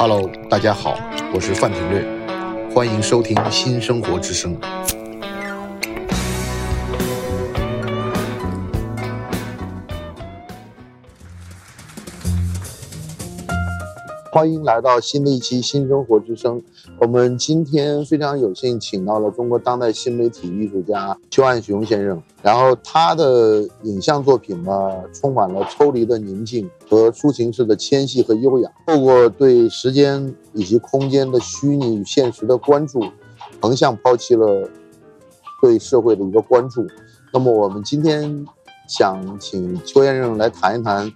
Hello，大家好，我是范廷略，欢迎收听新生活之声。欢迎来到新的一期新生活之声。我们今天非常有幸请到了中国当代新媒体艺术家邱岸雄先生。然后他的影像作品呢，充满了抽离的宁静和抒情式的纤细和优雅。透过对时间以及空间的虚拟与现实的关注，横向抛弃了对社会的一个关注。那么我们今天想请邱先生来谈一谈。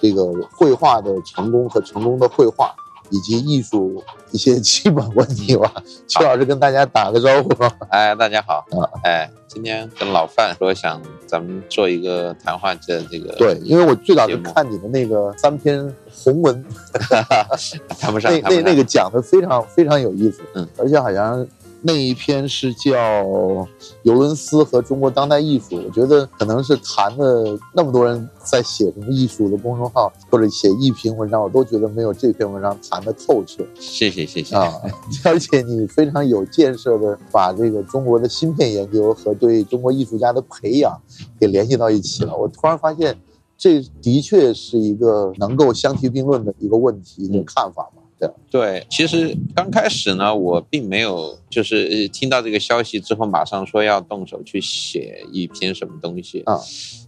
这个绘画的成功和成功的绘画，以及艺术一些基本问题吧。邱老师跟大家打个招呼。哎，大家好。啊，哎，今天跟老范说想咱们做一个谈话的这个。对，因为我最早是看你的那个三篇红文，谈不上。那那那个讲的非常非常有意思。嗯，而且好像。那一篇是叫《尤伦斯和中国当代艺术》，我觉得可能是谈的那么多人在写什么艺术的公众号或者写艺评文章，我都觉得没有这篇文章谈的透彻。谢谢谢谢啊！而且你非常有建设的把这个中国的芯片研究和对中国艺术家的培养给联系到一起了。我突然发现，这的确是一个能够相提并论的一个问题一个看法。对，其实刚开始呢，我并没有就是听到这个消息之后，马上说要动手去写一篇什么东西啊。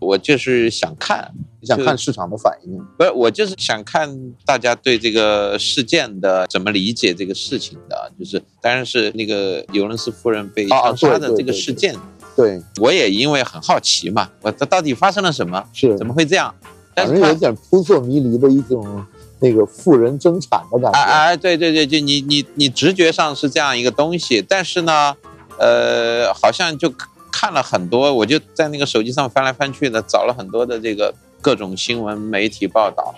我就是想看，想看市场的反应。不是，我就是想看大家对这个事件的怎么理解这个事情的。就是当然是那个尤伦斯夫人被枪杀的这个事件。对，我也因为很好奇嘛，我这到底发生了什么？是怎么会这样？反正有点扑朔迷离的一种。那个富人争产的感觉，哎哎，对对对，就你你你直觉上是这样一个东西，但是呢，呃，好像就看了很多，我就在那个手机上翻来翻去的，找了很多的这个各种新闻媒体报道，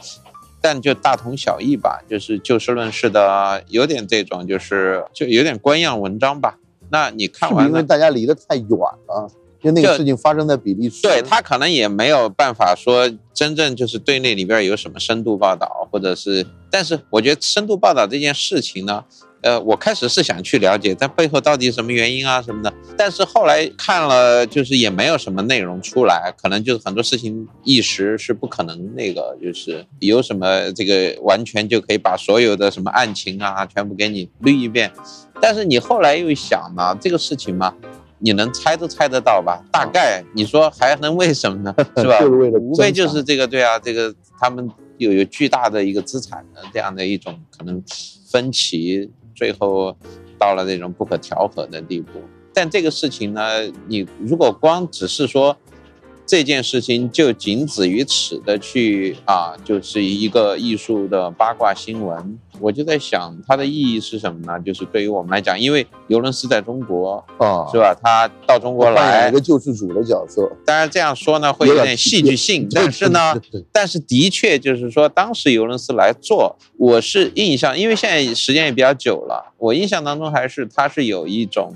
但就大同小异吧，就是就事论事的，有点这种，就是就有点官样文章吧。那你看完了，因为大家离得太远了。就那个事情发生在比利时，对他可能也没有办法说真正就是对那里边有什么深度报道，或者是，但是我觉得深度报道这件事情呢，呃，我开始是想去了解，但背后到底什么原因啊什么的，但是后来看了就是也没有什么内容出来，可能就是很多事情一时是不可能那个就是有什么这个完全就可以把所有的什么案情啊全部给你捋一遍，但是你后来又想呢，这个事情嘛。你能猜都猜得到吧？大概你说还能为什么呢？是吧？无非就是这个，对啊，这个他们有有巨大的一个资产的这样的一种可能分歧，最后到了这种不可调和的地步。但这个事情呢，你如果光只是说。这件事情就仅止于此的去啊，就是一个艺术的八卦新闻。我就在想，它的意义是什么呢？就是对于我们来讲，因为尤伦斯在中国啊，是吧？他到中国来一个救世主的角色。当然这样说呢，会有点戏剧性，但是呢，但是的确就是说，当时尤伦斯来做，我是印象，因为现在时间也比较久了，我印象当中还是他是有一种。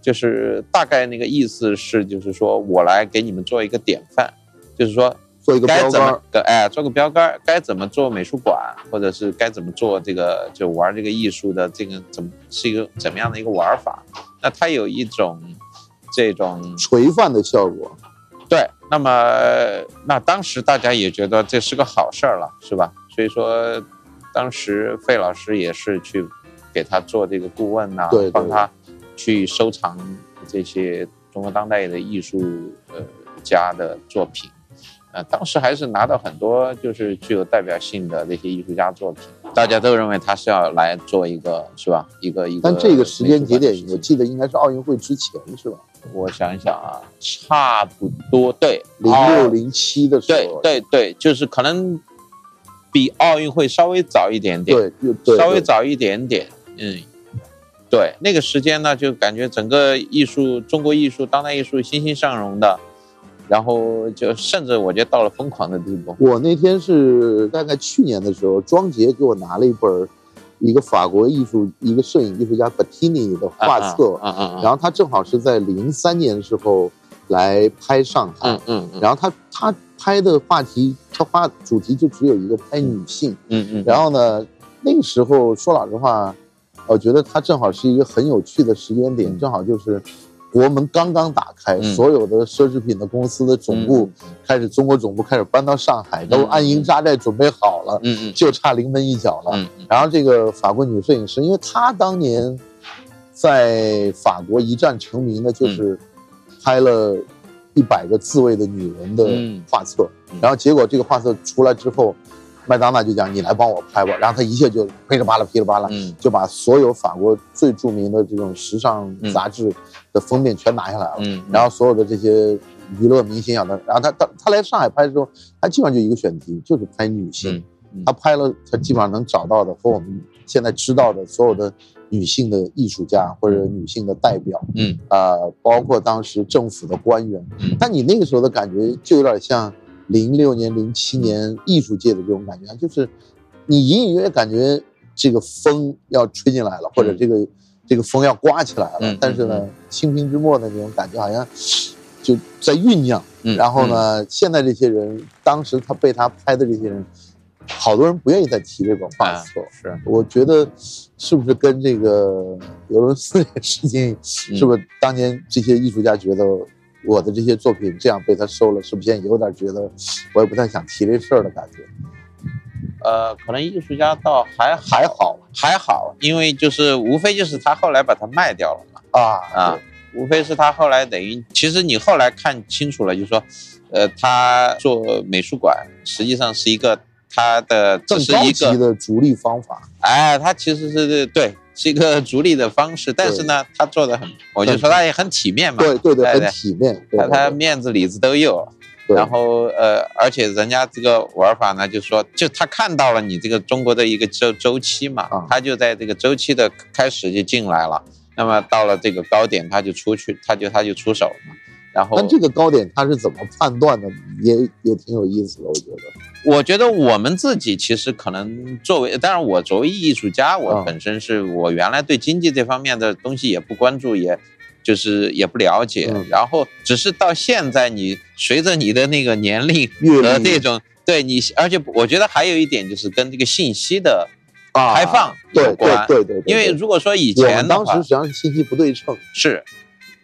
就是大概那个意思是，就是说我来给你们做一个典范，就是说做一个标杆，哎，做个标杆，该怎么做美术馆，或者是该怎么做这个就玩这个艺术的这个怎么是一个怎么样的一个玩法？那它有一种这种垂范的效果。对，那么那当时大家也觉得这是个好事儿了，是吧？所以说当时费老师也是去给他做这个顾问呐，帮他。去收藏这些中国当代的艺术呃家的作品，呃，当时还是拿到很多就是具有代表性的那些艺术家作品，大家都认为他是要来做一个是吧？一个一个。但这个时间节点，我记得应该是奥运会之前是吧？我想一想啊，差不多对，零六零七的时候，对对对，就是可能比奥运会稍微早一点点，对，稍微早一点点，嗯。对那个时间呢，就感觉整个艺术，中国艺术、当代艺术欣欣向荣的，然后就甚至我觉得到了疯狂的地步。我那天是大概去年的时候，庄杰给我拿了一本，一个法国艺术一个摄影艺术家 Bettini 的画册，嗯嗯然后他正好是在零三年的时候来拍上海，嗯嗯，然后他他拍的话题，他画主题就只有一个拍女性，嗯嗯，然后呢。那个时候说老实话，我觉得它正好是一个很有趣的时间点，正好就是国门刚刚打开，嗯。所有的奢侈品的公司的总部开始，中国总部开始搬到上海，都安营扎寨准备好了，就差临门一脚了。然后这个法国女摄影师，因为她当年在法国一战成名的，就是拍了一百个自卫的女人的嗯。画册，嗯。然后结果这个画册出来之后，麦当娜就讲你来帮我拍吧，然后他一切就噼里啪啦噼里啪啦，嗯。就把所有法国最著名的这种时尚杂志的封面全拿下来了，嗯，然后所有的这些娱乐明星啊等，然后他他他来上海拍的时候，他基本上就一个选题，就是拍女性。他拍了他基本上能找到的和我们现在知道的所有的女性的艺术家或者女性的代表，嗯。呃，包括当时政府的官员。嗯。但你那个时候的感觉就有点像零六年、零七年艺术界的这种感觉，就是你隐隐约约感觉这个风要吹进来了，或者这个这个风要刮起来了。嗯但是呢嗯，清平之末的那种感觉好像就在酝酿。嗯，然后呢，现在这些人，当时他被他拍的这些人，好多人不愿意再提这个画啊。是我觉得是不是跟这个俄罗斯这个事情，嗯是不是当年这些艺术家觉得我的这些作品这样被他收了，是不是现在有点觉得我也不太想提这事儿的感觉？呃，可能艺术家倒还还好还好，因为就是无非就是他后来把它卖掉了嘛。啊啊，无非是他后来等于，其实你后来看清楚了，就是说，呃，他做美术馆实际上是一个他的这是一个，级的逐利方法。哎，他其实是对，是一个逐利的方式，但是呢，他做的很，我就说他也很体面嘛，对对对，很体面。他他面子里子都有，对。然后呃，而且人家这个玩法呢，就说就他看到了你这个中国的一个周周期嘛，啊。他就在这个周期的开始就进来了，那么到了这个高点他就出去，他就他就出手嘛，然后但这个高点他是怎么判断的，也也挺有意思的，我觉得。我觉得我们自己其实可能作为，当然我作为艺术家，我嗯本身是我原来对经济这方面的东西也不关注，也就是也不了解，嗯。然后只是到现在你随着你的那个年龄和这种对你，而且我觉得还有一点就是跟这个信息的啊。开放有对对关，对对对，因为如果说以前的话时实际上是信息不对称。是。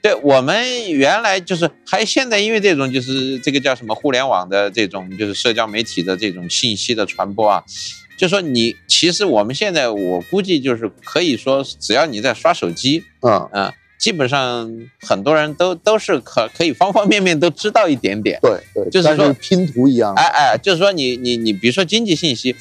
对我们原来就是，还现在因为这种就是这个叫什么互联网的这种就是社交媒体的这种信息的传播啊，就说你其实我们现在我估计就是可以说，只要你在刷手机，嗯，嗯、基本上很多人都都是可可以方方面面都知道一点点。对对，就是说是拼图一样。哎哎，就是说你你你，比如说经济信息，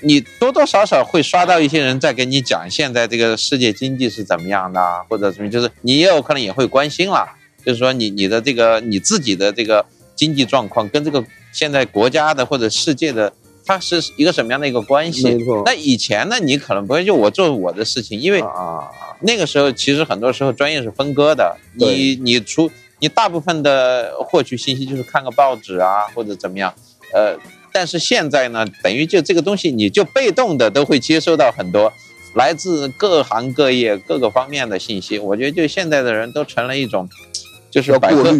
你多多少少会刷到一些人在跟你讲现在这个世界经济是怎么样的啊，或者什么，就是你也有可能也会关心了，就是说你你的这个你自己的这个经济状况跟这个现在国家的或者世界的。它是一个什么样的一个关系？那以前呢，你可能不会就我做我的事情，因为啊，那个时候其实很多时候专业是分割的，你你出你大部分的获取信息就是看个报纸啊或者怎么样，呃，但是现在呢，等于就这个东西你就被动的都会接收到很多来自各行各业各个方面的信息。我觉得就现在的人都成了一种，就是要百科。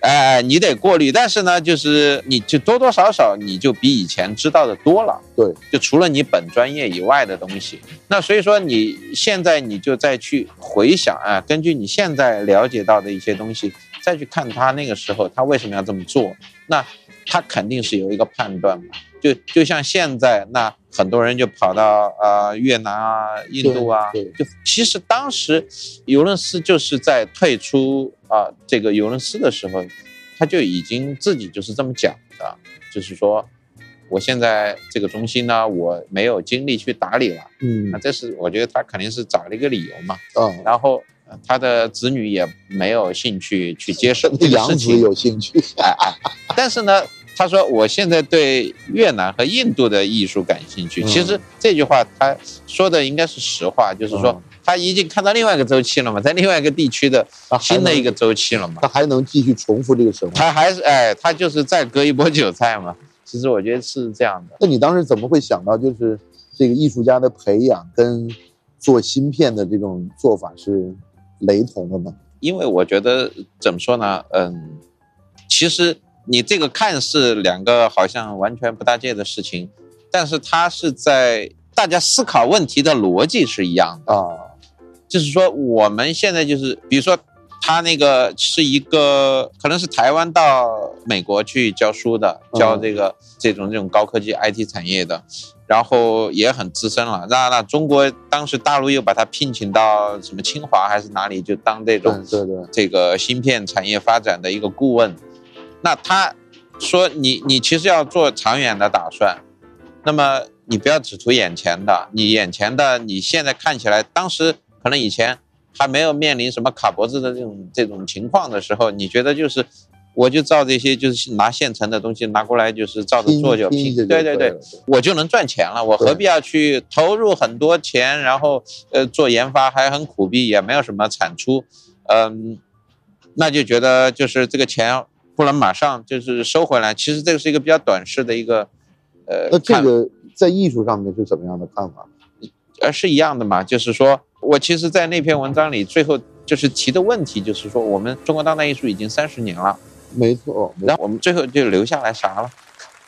哎、你得过滤，但是呢，就是你就多多少少你就比以前知道的多了。对，就除了你本专业以外的东西，那所以说你现在你就再去回想啊，根据你现在了解到的一些东西，再去看他那个时候他为什么要这么做，那他肯定是有一个判断嘛。就就像现在，那很多人就跑到呃越南啊、印度啊，就其实当时尤伦斯就是在退出啊、这个尤伦斯的时候，他就已经自己就是这么讲的，就是说我现在这个中心呢，我没有精力去打理了。嗯那这是我觉得他肯定是找了一个理由嘛。嗯，然后呃他的子女也没有兴趣去接受这个事情。有兴趣。但是呢，他说我现在对越南和印度的艺术感兴趣。嗯其实这句话他说的应该是实话，就是说嗯他已经看到另外一个周期了嘛，在另外一个地区的新的一个周期了嘛。他还能继续重复这个神话。他还是哎，他就是再割一波韭菜嘛。其实我觉得是这样的。那你当时怎么会想到，就是这个艺术家的培养跟做芯片的这种做法是雷同的呢？因为我觉得怎么说呢，嗯，其实你这个看似两个好像完全不搭界的事情，但是它是在大家思考问题的逻辑是一样的。啊，就是说我们现在就是，比如说他那个是一个可能是台湾到美国去教书的，教这个、这种这种高科技 IT 产业的，然后也很资深了。那那中国当时大陆又把他聘请到什么清华还是哪里，就当这对种这个芯片产业发展的一个顾问。那他说你你其实要做长远的打算，那么你不要只图眼前的，你眼前的你现在看起来，当时可能以前还没有面临什么卡脖子的这种这种情况的时候，你觉得就是我就照这些就是拿现成的东西拿过来就是照着做就拼拼，对对对我就能赚钱了，我何必要去投入很多钱，然后呃做研发还很苦逼，也没有什么产出，嗯，那就觉得就是这个钱不能马上就是收回来。其实这个是一个比较短视的一个呃，那这看个在艺术上面是怎么样的看法？呃是一样的嘛，就是说我其实，在那篇文章里最后就是提的问题，就是说我们中国当代艺术已经三十年了。没错，没然后我们最后就留下来啥了？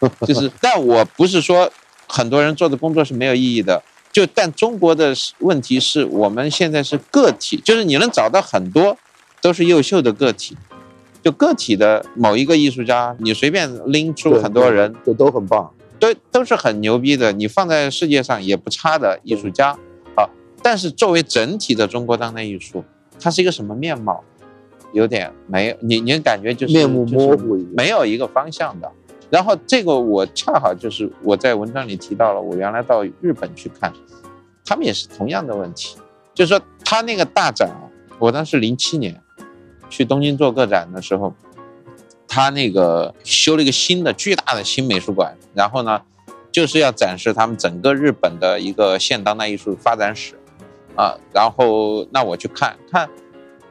就是，但我不是说很多人做的工作是没有意义的，就但中国的问题是我们现在是个体，就是你能找到很多都是优秀的个体，就个体的某一个艺术家，你随便拎出很多人，就都很棒。都都是很牛逼的，你放在世界上也不差的艺术家啊。但是作为整体的中国当代艺术，它是一个什么面貌？有点没有，你你感觉就是面目模糊没有一个方向的。然后这个我恰好就是我在文章里提到了，我原来到日本去看，他们也是同样的问题，就是说他那个大展啊，我当时零七年去东京做个展的时候，他那个修了一个新的巨大的新美术馆，然后呢，就是要展示他们整个日本的一个现当代艺术发展史，啊，然后那我去看看，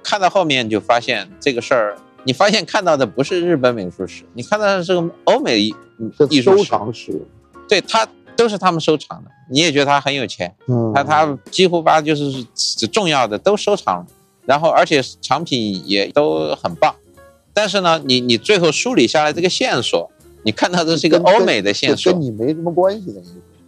看到后面就发现这个事儿，你发现看到的不是日本美术史，你看到的是个欧美艺术史，藏史，对他都是他们收藏的，你也觉得他很有钱，嗯，他他几乎把就是重要的都收藏了，然后而且藏品也都很棒，但是呢，你你最后梳理下来这个线索，你看到的是一个欧美的线索。跟索，你没什么关系的。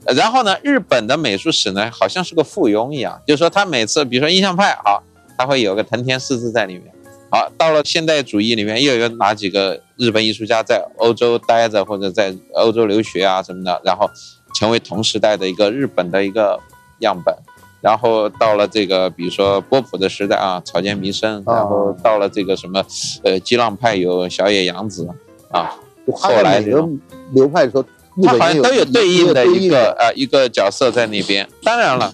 呃然后呢，日本的美术史呢，好像是个附庸一样，就是说他每次，比如说印象派，好，他会有个藤田四字在里面。好，到了现代主义里面，又有哪几个日本艺术家在欧洲待着，或者在欧洲留学啊什么的，然后成为同时代的一个日本的一个样本。然后到了这个，比如说波普的时代啊，草间弥生，啊然后到了这个什么，呃，激浪派有小野洋子啊，后来这种流派的时候，日它好像都有对应的一个呃一个角色在那边。当然了，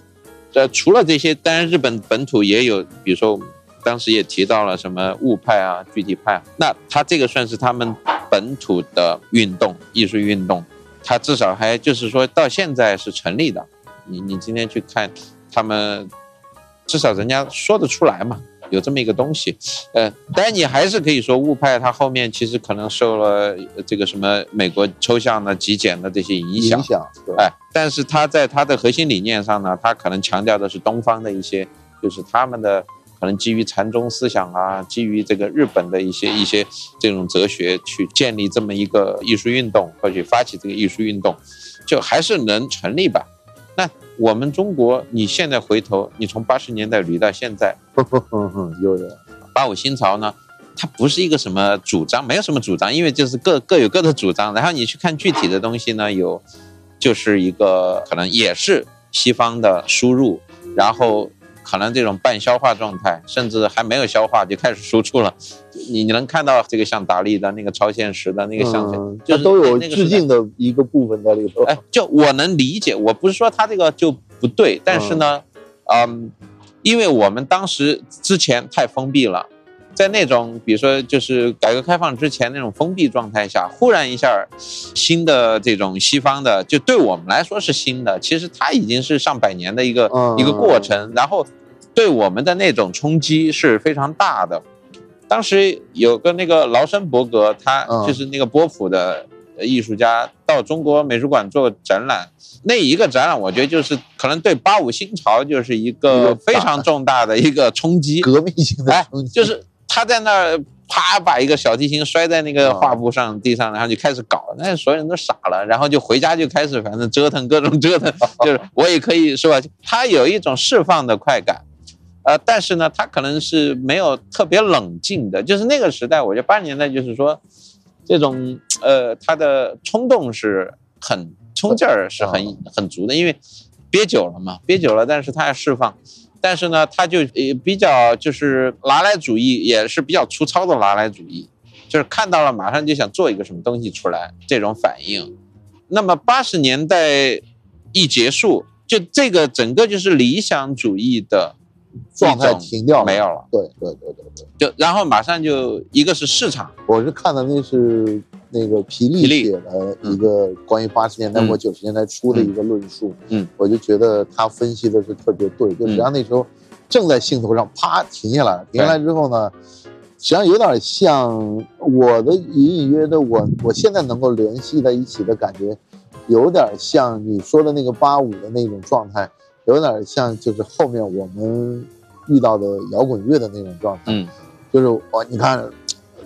呃，除了这些，当然日本本土也有，比如说当时也提到了什么物派啊、具体派啊，那他这个算是他们本土的运动、艺术运动，他至少还就是说到现在是成立的。你你今天去看他们，至少人家说得出来嘛。有这么一个东西，呃，当然你还是可以说物派它后面其实可能受了呃这个什么美国抽象的极简的这些影响影，响，对哎，但是它在它的核心理念上呢，它可能强调的是东方的一些，就是他们的可能基于禅宗思想啊，基于这个日本的一些一些这种哲学去建立这么一个艺术运动，或者发起这个艺术运动，就还是能成立吧。那我们中国，你现在回头，你从八十年代捋到现在，有的，八五新潮呢，它不是一个什么主张，没有什么主张，因为就是各各有各的主张。然后你去看具体的东西呢，有就是一个可能也是西方的输入，然后可能这种半消化状态，甚至还没有消化就开始输出了。你你能看到这个像达利的那个超现实的那个像，嗯，就是都有致敬的一个部分在里头。哎，就我能理解，我不是说他这个就不对，但是呢，嗯，因为我们当时之前太封闭了，在那种比如说就是改革开放之前那种封闭状态下，忽然一下新的这种西方的，就对我们来说是新的，其实它已经是上百年的一个、嗯一个过程，然后对我们的那种冲击是非常大的。当时有个那个劳森伯格，他嗯就是那个波普的呃艺术家，到中国美术馆做展览。那一个展览，我觉得就是可能对八五新潮就是一一个非常重大的一个冲击。革命性的哎冲击，就是他在那儿啪把一个小提琴摔在那个画布上地上，然后就开始搞，那所有人都傻了，然后就回家就开始反正折腾各种折腾，就是我也可以是吧？他有一种释放的快感，呃，但是呢，他可能是没有特别冷静的，就是那个时代，我觉得八十年代就是说，这种呃他的冲动是很冲劲儿是很很足的，因为憋久了嘛，憋久了，但是他要释放。但是呢，他就也比较就是拿来主义，也是比较粗糙的拿来主义，就是看到了马上就想做一个什么东西出来这种反应。那么八十年代一结束，就这个整个就是理想主义的状态停掉了。没有了。对对对对对，就然后马上就一个是市场，我是看的那是。那个皮利写的一个关于八十年代或九十年代初的一个论述，嗯，我就觉得他分析的是特别对，就实际上那时候正在兴头上，啪停下来了，停下来之后呢，实际上有点像我的隐隐约的我我现在能够联系在一起的感觉，有点像你说的那个八五的那种状态，有点像就是后面我们遇到的摇滚乐的那种状态，嗯，就是我你看。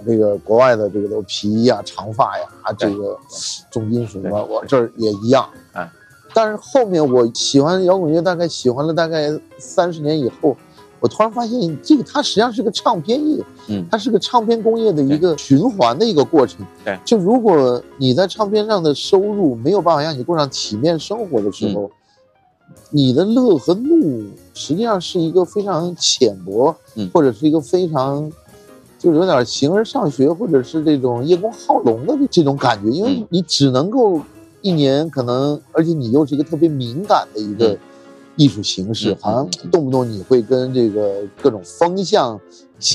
那个国外的这个都皮衣啊、长发呀，这个重金属啊，我这儿也一样。哎，但是后面我喜欢摇滚乐，大概喜欢了大概三十年以后，我突然发现这个它实际上是个唱片业，嗯，它是个唱片工业的一个循环的一个过程。对，就如果你在唱片上的收入没有办法让你过上体面生活的时候，你的乐和怒实际上是一个非常浅薄，嗯，或者是一个非常。就有点形而上学，或者是这种叶公好龙的这种感觉，因为你只能够一年可能，而且你又是一个特别敏感的一个艺术形式，好像动不动你会跟这个各种风向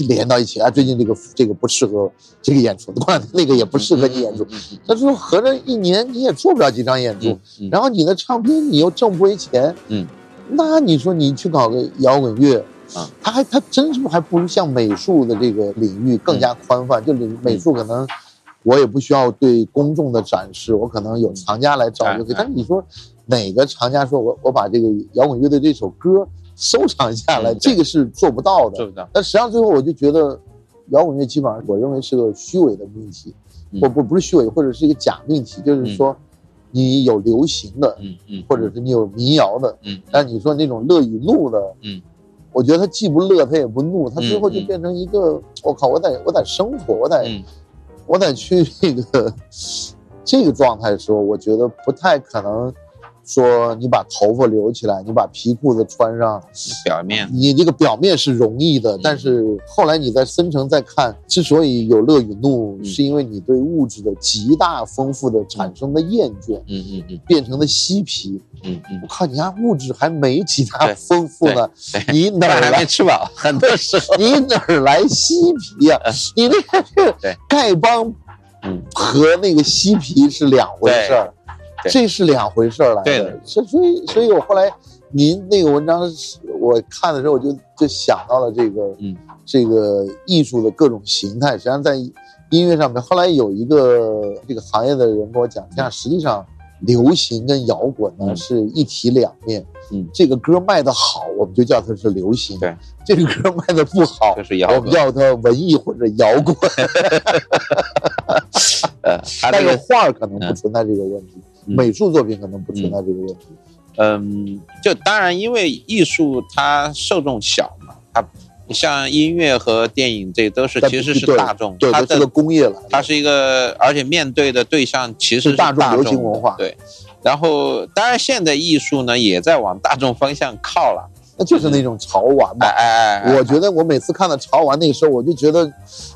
连到一起啊。最近这个这个不适合这个演出，过两天那个也不适合你演出。他说合着一年你也做不了几张演出，然后你的唱片你又挣不回钱，嗯，那你说你去搞个摇滚乐？啊，他还他真是还不如像美术的这个领域更加宽泛。就美术可能我也不需要对公众的展示，我可能有藏家来找就可以。但是你说哪个藏家说我我把这个摇滚乐的这首歌收藏下来，这个是做不到的。做不到。但实际上最后我就觉得，摇滚乐基本上我认为是个虚伪的命题，不不不是虚伪，或者是一个假命题，就是说你有流行的，嗯嗯，或者是你有民谣的，嗯，但你说那种乐与怒的，嗯。我觉得他既不乐，他也不怒，他最后就变成一个，我靠，我得我得生活，我得我得去这个这个状态的时候，我觉得不太可能。说你把头发留起来，你把皮裤子穿上，表面。你这个表面是容易的，但是后来你在深层再看，之所以有乐与怒，是因为你对物质的极大丰富的产生的厌倦，嗯嗯嗯，变成了嬉皮，嗯嗯，我靠，你看物质还没极大丰富呢，你哪儿来 吃饱？很多时候。你哪儿来嬉皮呀？你那个丐帮，嗯，和那个嬉皮是两回事儿。这是两回事儿来的，所所以所以我后来您那个文章我看的时候，我就就想到了这个，嗯，这个艺术的各种形态，实际上在音乐上面。后来有一个这个行业的人跟我讲，这样实际上流行跟摇滚呢是一体两面。嗯，这个歌卖的好，我们就叫它是流行；对，这个歌卖的不好，就是摇滚，我们叫它文艺或者摇滚。呃，但是画可能不存在这个问题。美术作品可能不存在这个问题，嗯，就当然，因为艺术它受众小嘛，它像音乐和电影，这都是其实是大众，对，它是个工业了，它是一个，而且面对的对象其实是大众流行文化，对。然后，当然，现在艺术呢也在往大众方向靠了。就是那种潮玩嘛，哎哎，我觉得我每次看到潮玩那个时候，我就觉得，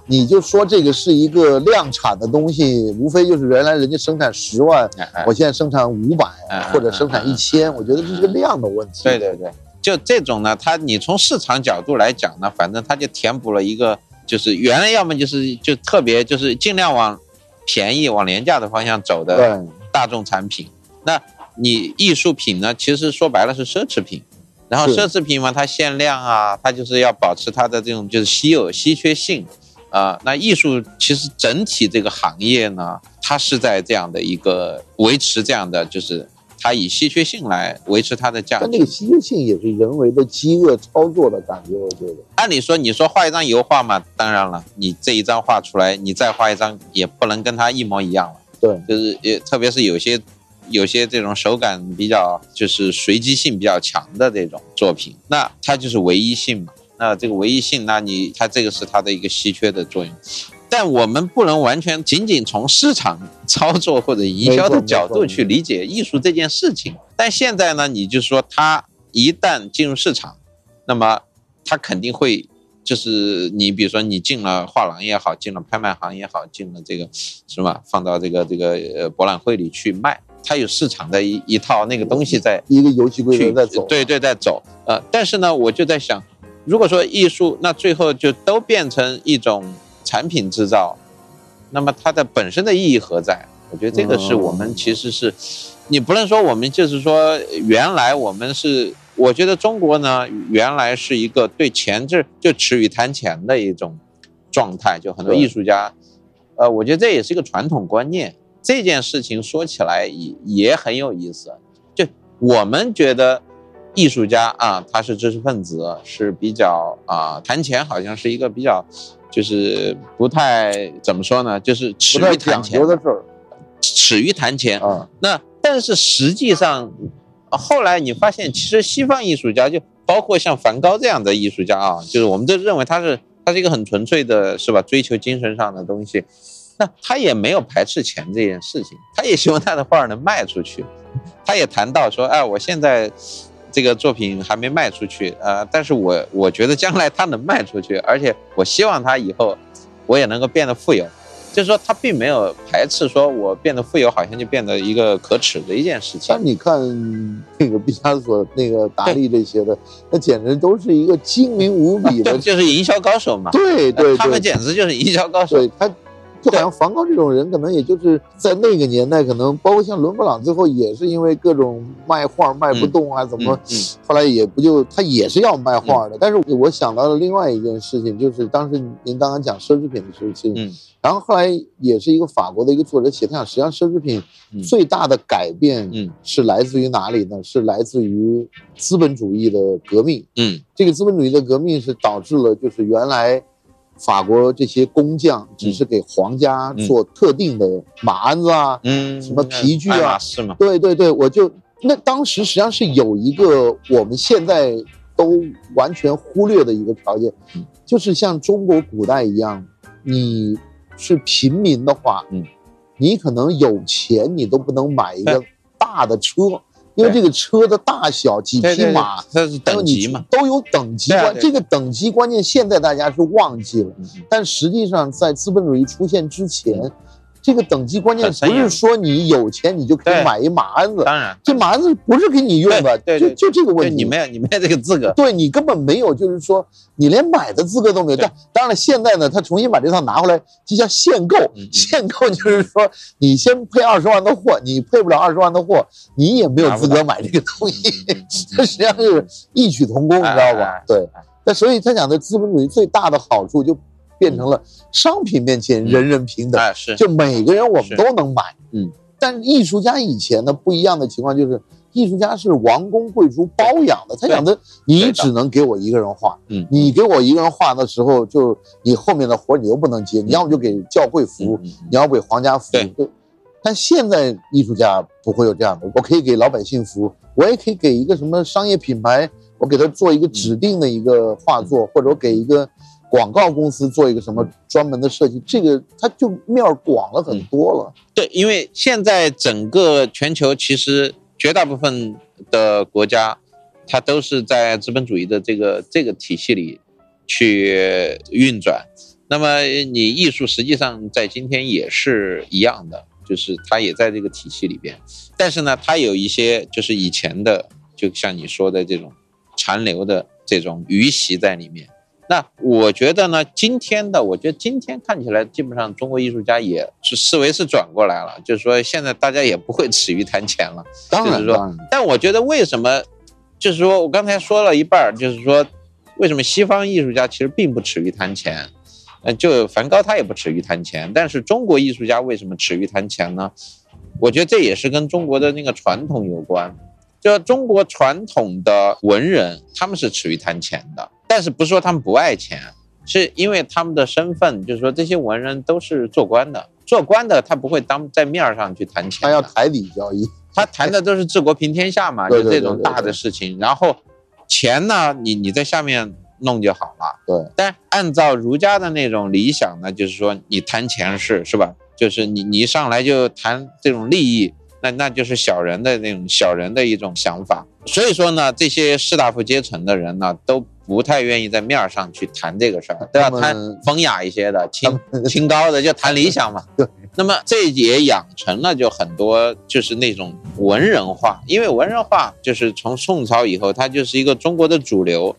你就说这个是一个量产的东西，无非就是原来人家生产十万，我现在生产五百或者生产一千，我觉得这是个量的问题。对对对，就这种呢，它你从市场角度来讲呢，反正它就填补了一个，就是原来要么就是就特别就是尽量往便宜往廉价的方向走的大众产品，那你艺术品呢，其实说白了是奢侈品。然后奢侈品嘛，它限量啊，它就是要保持它的这种就是稀有稀缺性，啊，那艺术其实整体这个行业呢，它是在这样的一个维持这样的就是它以稀缺性来维持它的价值。但这个稀缺性也是人为的饥饿操作的感觉，我觉得。按理说，你说画一张油画嘛，当然了，你这一张画出来，你再画一张也不能跟它一模一样了。对，就是也特别是有些有些这种手感比较就是随机性比较强的这种作品，那它就是唯一性嘛。那这个唯一性，那你它这个是它的一个稀缺的作用。但我们不能完全仅仅从市场操作或者营销的角度去理解艺术这件事情。但现在呢，你就说它一旦进入市场，那么它肯定会，就是你比如说你进了画廊也好，进了拍卖行也好，进了这个什么？放到这个这个呃博览会里去卖，它有市场的一一套那个东西在一个游戏规则在走，对对，在走。呃，但是呢，我就在想，如果说艺术，那最后就都变成一种。产品制造，那么它的本身的意义何在？我觉得这个是我们其实是，你不能说我们就是说原来我们是，我觉得中国呢原来是一个对钱就就耻于谈钱的一种状态，就很多艺术家，呃，我觉得这也是一个传统观念。这件事情说起来也也很有意思，就我们觉得艺术家啊，他是知识分子，是比较啊谈钱好像是一个比较。就是不太怎么说呢，就是耻于谈钱的事儿，耻于谈钱啊。那但是实际上，后来你发现，其实西方艺术家就包括像梵高这样的艺术家啊，就是我们都认为他是他是一个很纯粹的，是吧？追求精神上的东西，那他也没有排斥钱这件事情，他也希望他的画能卖出去，他也谈到说，哎，我现在。这个作品还没卖出去，呃，但是我我觉得将来他能卖出去，而且我希望他以后我也能够变得富有，就是说他并没有排斥说我变得富有好像就变得一个可耻的一件事情。但你看那个毕加索、那个达利这些的，那简直都是一个精明无比的，就是营销高手嘛。对对，他们简直就是营销高手。对他。就好像梵高这种人，可能也就是在那个年代，可能包括像伦勃朗，最后也是因为各种卖画卖不动啊，怎么，后来也不就他也是要卖画的。但是我想到了另外一件事情，就是当时您刚刚讲奢侈品的事情，然后后来也是一个法国的一个作者写，他讲实际上奢侈品最大的改变，是来自于哪里呢？是来自于资本主义的革命。嗯，这个资本主义的革命是导致了，就是原来。法国这些工匠只是给皇家做特定的马鞍子啊，嗯，什么皮具啊，是吗？对对对，我就那当时实际上是有一个我们现在都完全忽略的一个条件，就是像中国古代一样，你是平民的话，嗯，你可能有钱，你都不能买一个大的车。因为这个车的大小、几匹马，它是等级嘛，都有等级关。这个等级观念现在大家是忘记了，但实际上在资本主义出现之前。这个等级关键不是说你有钱你就可以买一马鞍子，当然，这马鞍子不是给你用的，就就这个问题，你没有你没有这个资格，对你根本没有，就是说你连买的资格都没有。但当然了，现在呢，他重新把这套拿回来，就叫限购，限购就是说你先配二十万的货，你配不了二十万的货，你也没有资格买这个东西，这实际上是异曲同工，你知道吧？对，那所以他讲的资本主义最大的好处就。变成了商品面前人人平等，是。就每个人我们都能买，嗯。但艺术家以前呢不一样的情况就是，艺术家是王公贵族包养的，他养的你只能给我一个人画，嗯，你给我一个人画的时候，就你后面的活你又不能接，你要么就给教会服务，你要给皇家服。务，对。但现在艺术家不会有这样的，我可以给老百姓服务，我也可以给一个什么商业品牌，我给他做一个指定的一个画作，或者我给一个。广告公司做一个什么专门的设计，这个它就面广了很多了。对，因为现在整个全球其实绝大部分的国家，它都是在资本主义的这个这个体系里去运转。那么你艺术实际上在今天也是一样的，就是它也在这个体系里边。但是呢，它有一些就是以前的，就像你说的这种残留的这种余习在里面。那我觉得呢，今天的我觉得今天看起来，基本上中国艺术家也是思维是转过来了，就是说现在大家也不会耻于谈钱了。当然说，但我觉得为什么，就是说我刚才说了一半，就是说为什么西方艺术家其实并不耻于谈钱，呃，就梵高他也不耻于谈钱，但是中国艺术家为什么耻于谈钱呢？我觉得这也是跟中国的那个传统有关。就中国传统的文人，他们是耻于谈钱的，但是不是说他们不爱钱，是因为他们的身份，就是说这些文人都是做官的，做官的他不会当在面儿上去谈钱，他要台底交易，他谈的都是治国平天下嘛，就这种大的事情。然后钱呢，你你在下面弄就好了。对，但按照儒家的那种理想呢，就是说你谈钱是是吧？就是你你一上来就谈这种利益，那那就是小人的那种小人的一种想法。所以说呢，这些士大夫阶层的人呢，都不太愿意在面儿上去谈这个事儿，都要谈风雅一些的、清 清高的，就谈理想嘛。对。那么这也养成了就很多就是那种文人化，因为文人化就是从宋朝以后，它就是一个中国的主流。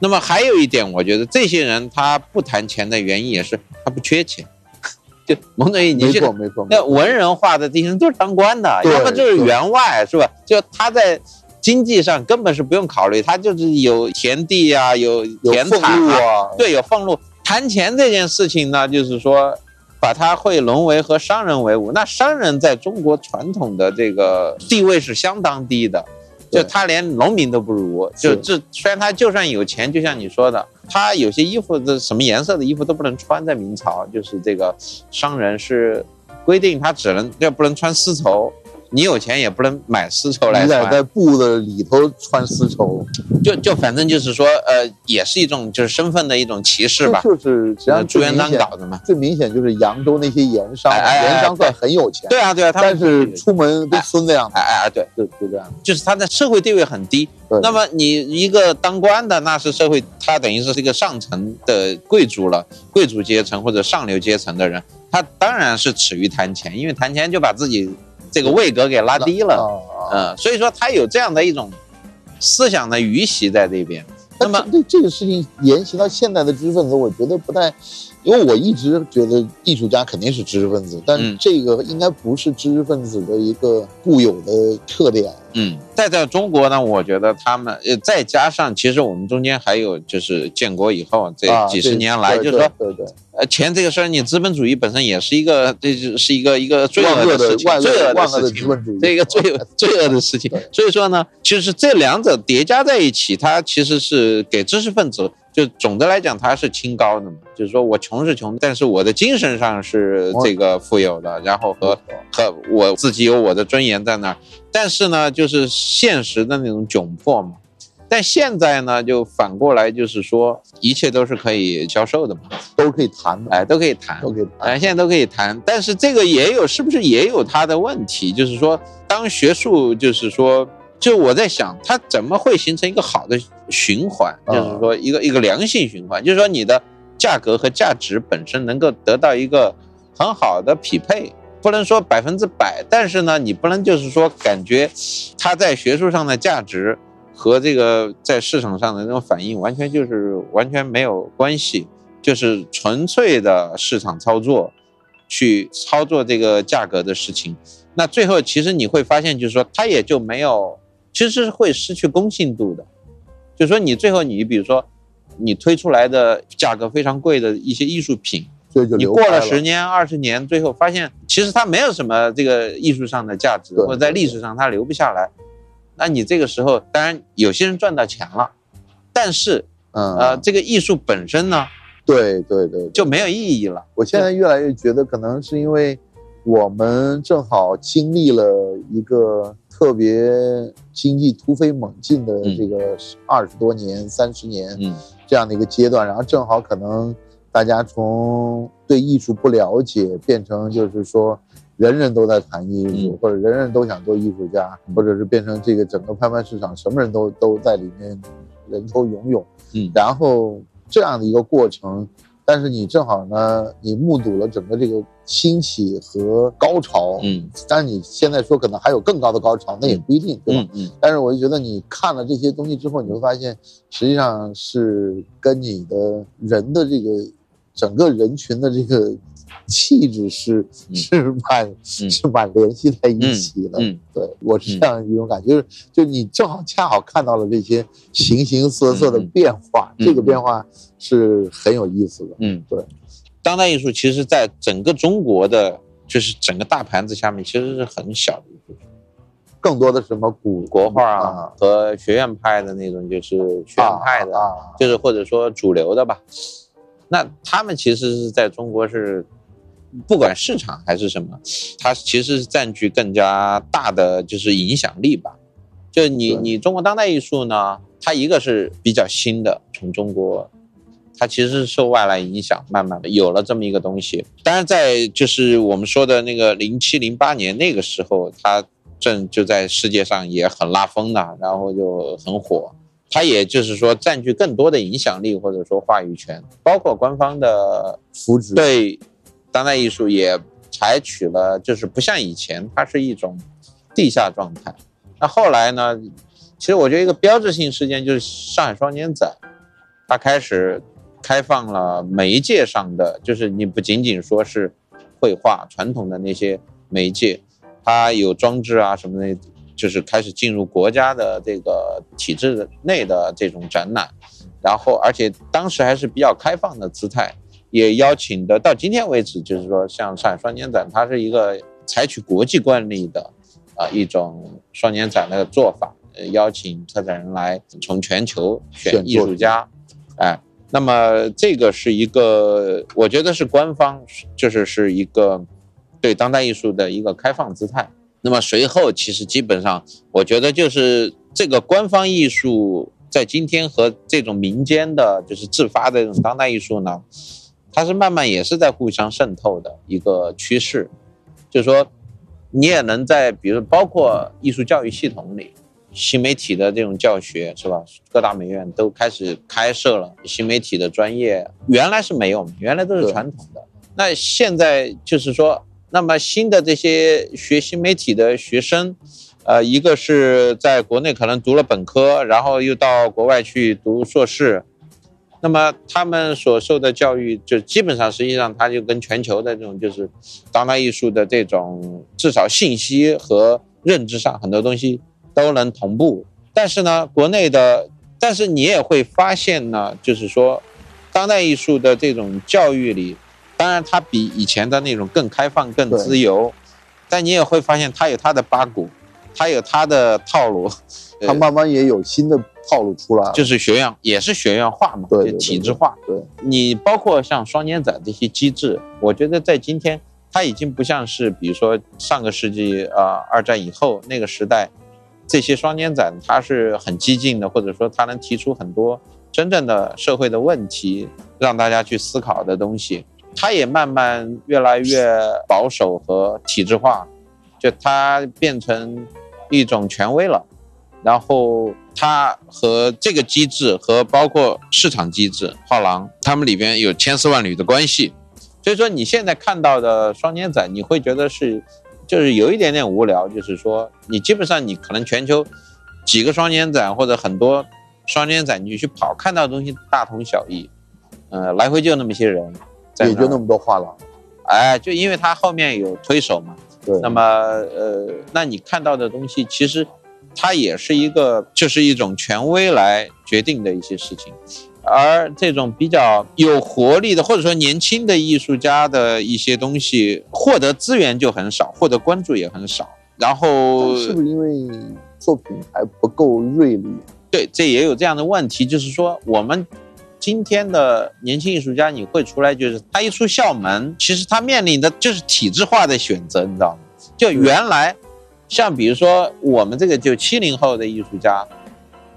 那么还有一点，我觉得这些人他不谈钱的原因也是他不缺钱，就某种意义，你去没错没错，那文人化的这些人都是当官的，对要么就是员外，是吧？就他在经济上根本是不用考虑，他就是有田地啊、有有田产啊，对，有俸禄。谈钱这件事情呢，就是说，把它会沦为和商人为伍。那商人在中国传统的这个地位是相当低的，就他连农民都不如。就这虽然他就算有钱，就像你说的，他有些衣服的什么颜色的衣服都不能穿，在明朝就是这个商人是规定他只能要不能穿丝绸。你有钱也不能买丝绸来穿，在布的里头穿丝绸，就就反正就是说，呃，也是一种就是身份的一种歧视吧。就是实际上朱元璋搞的嘛。最明显就是扬州那些盐商，盐商算很有钱，对啊，对啊，但是出门跟孙子样的，哎哎哎，对，就就这样。就是他的社会地位很低。那么你一个当官的，那是社会，他等于是一个上层的贵族了，贵族阶层或者上流阶层的人，他当然是耻于谈钱，因为谈钱就把自己这个位格给拉低了。啊，嗯，所以说他有这样的一种思想的余习在这边。那么对这这个事情沿袭到现在的知识分子，我觉得不太，因为我一直觉得艺术家肯定是知识分子，但嗯这个应该不是知识分子的一个固有的特点。嗯，再在中国呢，我觉得他们呃，再加上其实我们中间还有就是建国以后这啊几十年来，对就是说对对对，呃，钱这个事儿，你资本主义本身也是一个，这就是一个一个罪恶的事情，万罪恶的事情嘛，资本主义，这个罪恶罪恶的事情。所以说呢，其实这两者叠加在一起，它其实是给知识分子，就总的来讲，它是清高的嘛。就是说我穷是穷，但是我的精神上是这个富有的，然后和和我自己有我的尊严在那儿。但是呢，就是现实的那种窘迫嘛。但现在呢，就反过来，就是说一切都是可以销售的嘛，都可以谈的，哎，都可以谈。都可以谈。哎，现在都可以谈，但是这个也有，是不是也有它的问题？就是说，当学术，就是说，就我在想，它怎么会形成一个好的循环？啊就是说，一个一个良性循环，就是说，你的价格和价值本身能够得到一个很好的匹配，不能说百分之百，但是呢，你不能就是说感觉它在学术上的价值和这个在市场上的那种反应完全就是完全没有关系。就是纯粹的市场操作，去操作这个价格的事情，那最后其实你会发现，就是说它也就没有，其实是会失去公信度的。就说你最后你比如说你推出来的价格非常贵的一些艺术品，所以就你过了了十年、二十年，最后发现其实它没有什么这个艺术上的价值，或者在历史上它留不下来。那你这个时候，当然有些人赚到钱了，但是嗯呃，这个艺术本身呢对对对，就没有意义了。我现在越来越觉得，可能是因为我们正好经历了一个特别经济突飞猛进的嗯这个二十多年、三十年嗯这样的一个阶段，然后正好可能大家从对艺术不了解，变成就是说人人都在谈艺术，嗯。或者人人都想做艺术家，或者是变成这个整个拍卖市场什么人都都在里面人头涌涌，嗯。然后这样的一个过程，但是你正好呢，你目睹了整个这个兴起和高潮，嗯。但是你现在说可能还有更高的高潮，那也不一定，对吧？嗯嗯。但是我就觉得你看了这些东西之后，你会发现，实际上是跟你的人的这个整个人群的这个气质是、嗯是蛮、嗯是蛮联系在一起的。嗯对我是这样一种感觉，就是就你正好恰好看到了这些形形色色的变化，嗯这个变化是很有意思的。嗯，对。当代艺术其实在整个中国的就是整个大盘子下面其实是很小的一部分。更多的什么古国画啊啊和学院派的那种，就是学院派的，啊，就是或者说主流的吧。那他们其实是在中国是，不管市场还是什么，它其实是占据更加大的就是影响力吧。就你你中国当代艺术呢，它一个是比较新的，从中国，它其实是受外来影响，慢慢的有了这么一个东西。当然，在就是我们说的那个零七零八年那个时候，它正就在世界上也很拉风的，然后就很火。它也就是说占据更多的影响力或者说话语权，包括官方的扶植对当代艺术也采取了，就是不像以前它是一种地下状态。那后来呢？其实我觉得一个标志性事件就是上海双年展，它开始开放了媒介上的，就是你不仅仅说是绘画传统的那些媒介，它有装置啊什么的，就是开始进入国家的这个体制内的这种展览，然后而且当时还是比较开放的姿态，也邀请的到今天为止，就是说像上海双年展，它是一个采取国际惯例的啊、一种双年展的做法，呃，邀请策展人来从全球选艺术家，哎，那么这个是一个，我觉得是官方，就是是一个对当代艺术的一个开放姿态。那么随后，其实基本上，我觉得就是这个官方艺术在今天和这种民间的，就是自发的这种当代艺术呢，它是慢慢也是在互相渗透的一个趋势。就是说，你也能在比如包括艺术教育系统里，新媒体的这种教学是吧？各大美院都开始开设了新媒体的专业，原来是没有，原来都是传统的。那现在就是说，那么新的这些学新媒体的学生，呃，一个是在国内可能读了本科，然后又到国外去读硕士，那么他们所受的教育，就基本上实际上他就跟全球的这种就是当代艺术的这种至少信息和认知上很多东西都能同步。但是呢，国内的，但是你也会发现呢，就是说，当代艺术的这种教育里，当然它比以前的那种更开放、更自由，但你也会发现它有它的八股，它有它的套路。呃它慢慢也有新的套路出来，就是学院也是学院化嘛，就对体制化。对，你包括像双年展这些机制，我觉得在今天它已经不像是比如说上个世纪啊、呃二战以后那个时代，这些双年展它是很激进的，或者说它能提出很多真正的社会的问题，让大家去思考的东西。它也慢慢越来越保守和体制化，就它变成一种权威了。然后它和这个机制和包括市场机制、画廊，它们里边有千丝万缕的关系。所以说你现在看到的双年展，你会觉得是就是有一点点无聊，就是说你基本上你可能全球几个双年展或者很多双年展你去跑，看到的东西大同小异，呃，来回就那么些人，也就那么多画廊，哎，就因为它后面有推手嘛，对，那么呃，那你看到的东西，其实它也是一个，就是一种权威来决定的一些事情，而这种比较有活力的，或者说年轻的艺术家的一些东西，获得资源就很少，获得关注也很少。然后是不是因为作品还不够锐利？对，这也有这样的问题，就是说我们今天的年轻艺术家，你会出来，就是他一出校门，其实他面临的就是体制化的选择，你知道吗？就原来，像比如说我们这个就七零后的艺术家，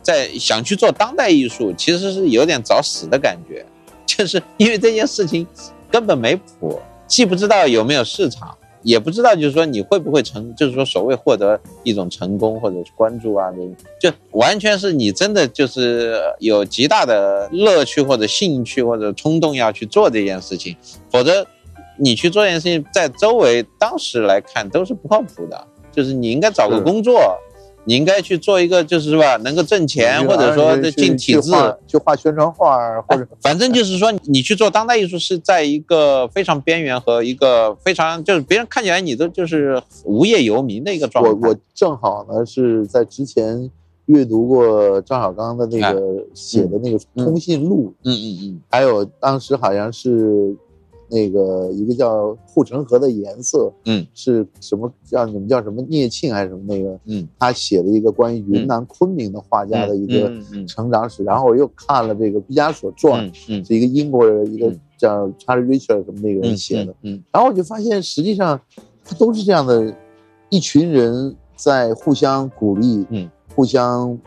在想去做当代艺术，其实是有点找死的感觉，就是因为这件事情根本没谱，既不知道有没有市场。也不知道，就是说你会不会成，就是说所谓获得一种成功或者是关注啊，就完全是你真的就是有极大的乐趣或者兴趣或者冲动要去做这件事情，否则你去做这件事情，在周围当时来看都是不靠谱的。就是你应该找个工作，你应该去做一个就是是吧，能够挣钱或者说去进体制，去画去画宣传画，或者反正就是说，你去做当代艺术是在一个非常边缘和一个非常就是别人看起来你都就是无业游民的一个状态。我我正好呢是在之前阅读过张小刚的那个写的那个通信录，嗯嗯嗯。还有当时好像是那个一个叫护城河的颜色，嗯，是什么叫你们叫什么聂庆还是什么那个，嗯，他写的一个关于云南昆明的画家的一个成长史，然后我又看了这个毕加索传，嗯嗯。是一个英国人，一个嗯。叫查理·瑞切尔什么那个人嗯写的，嗯然后我就发现实际上他都是这样的，一群人在互相鼓励，嗯，互相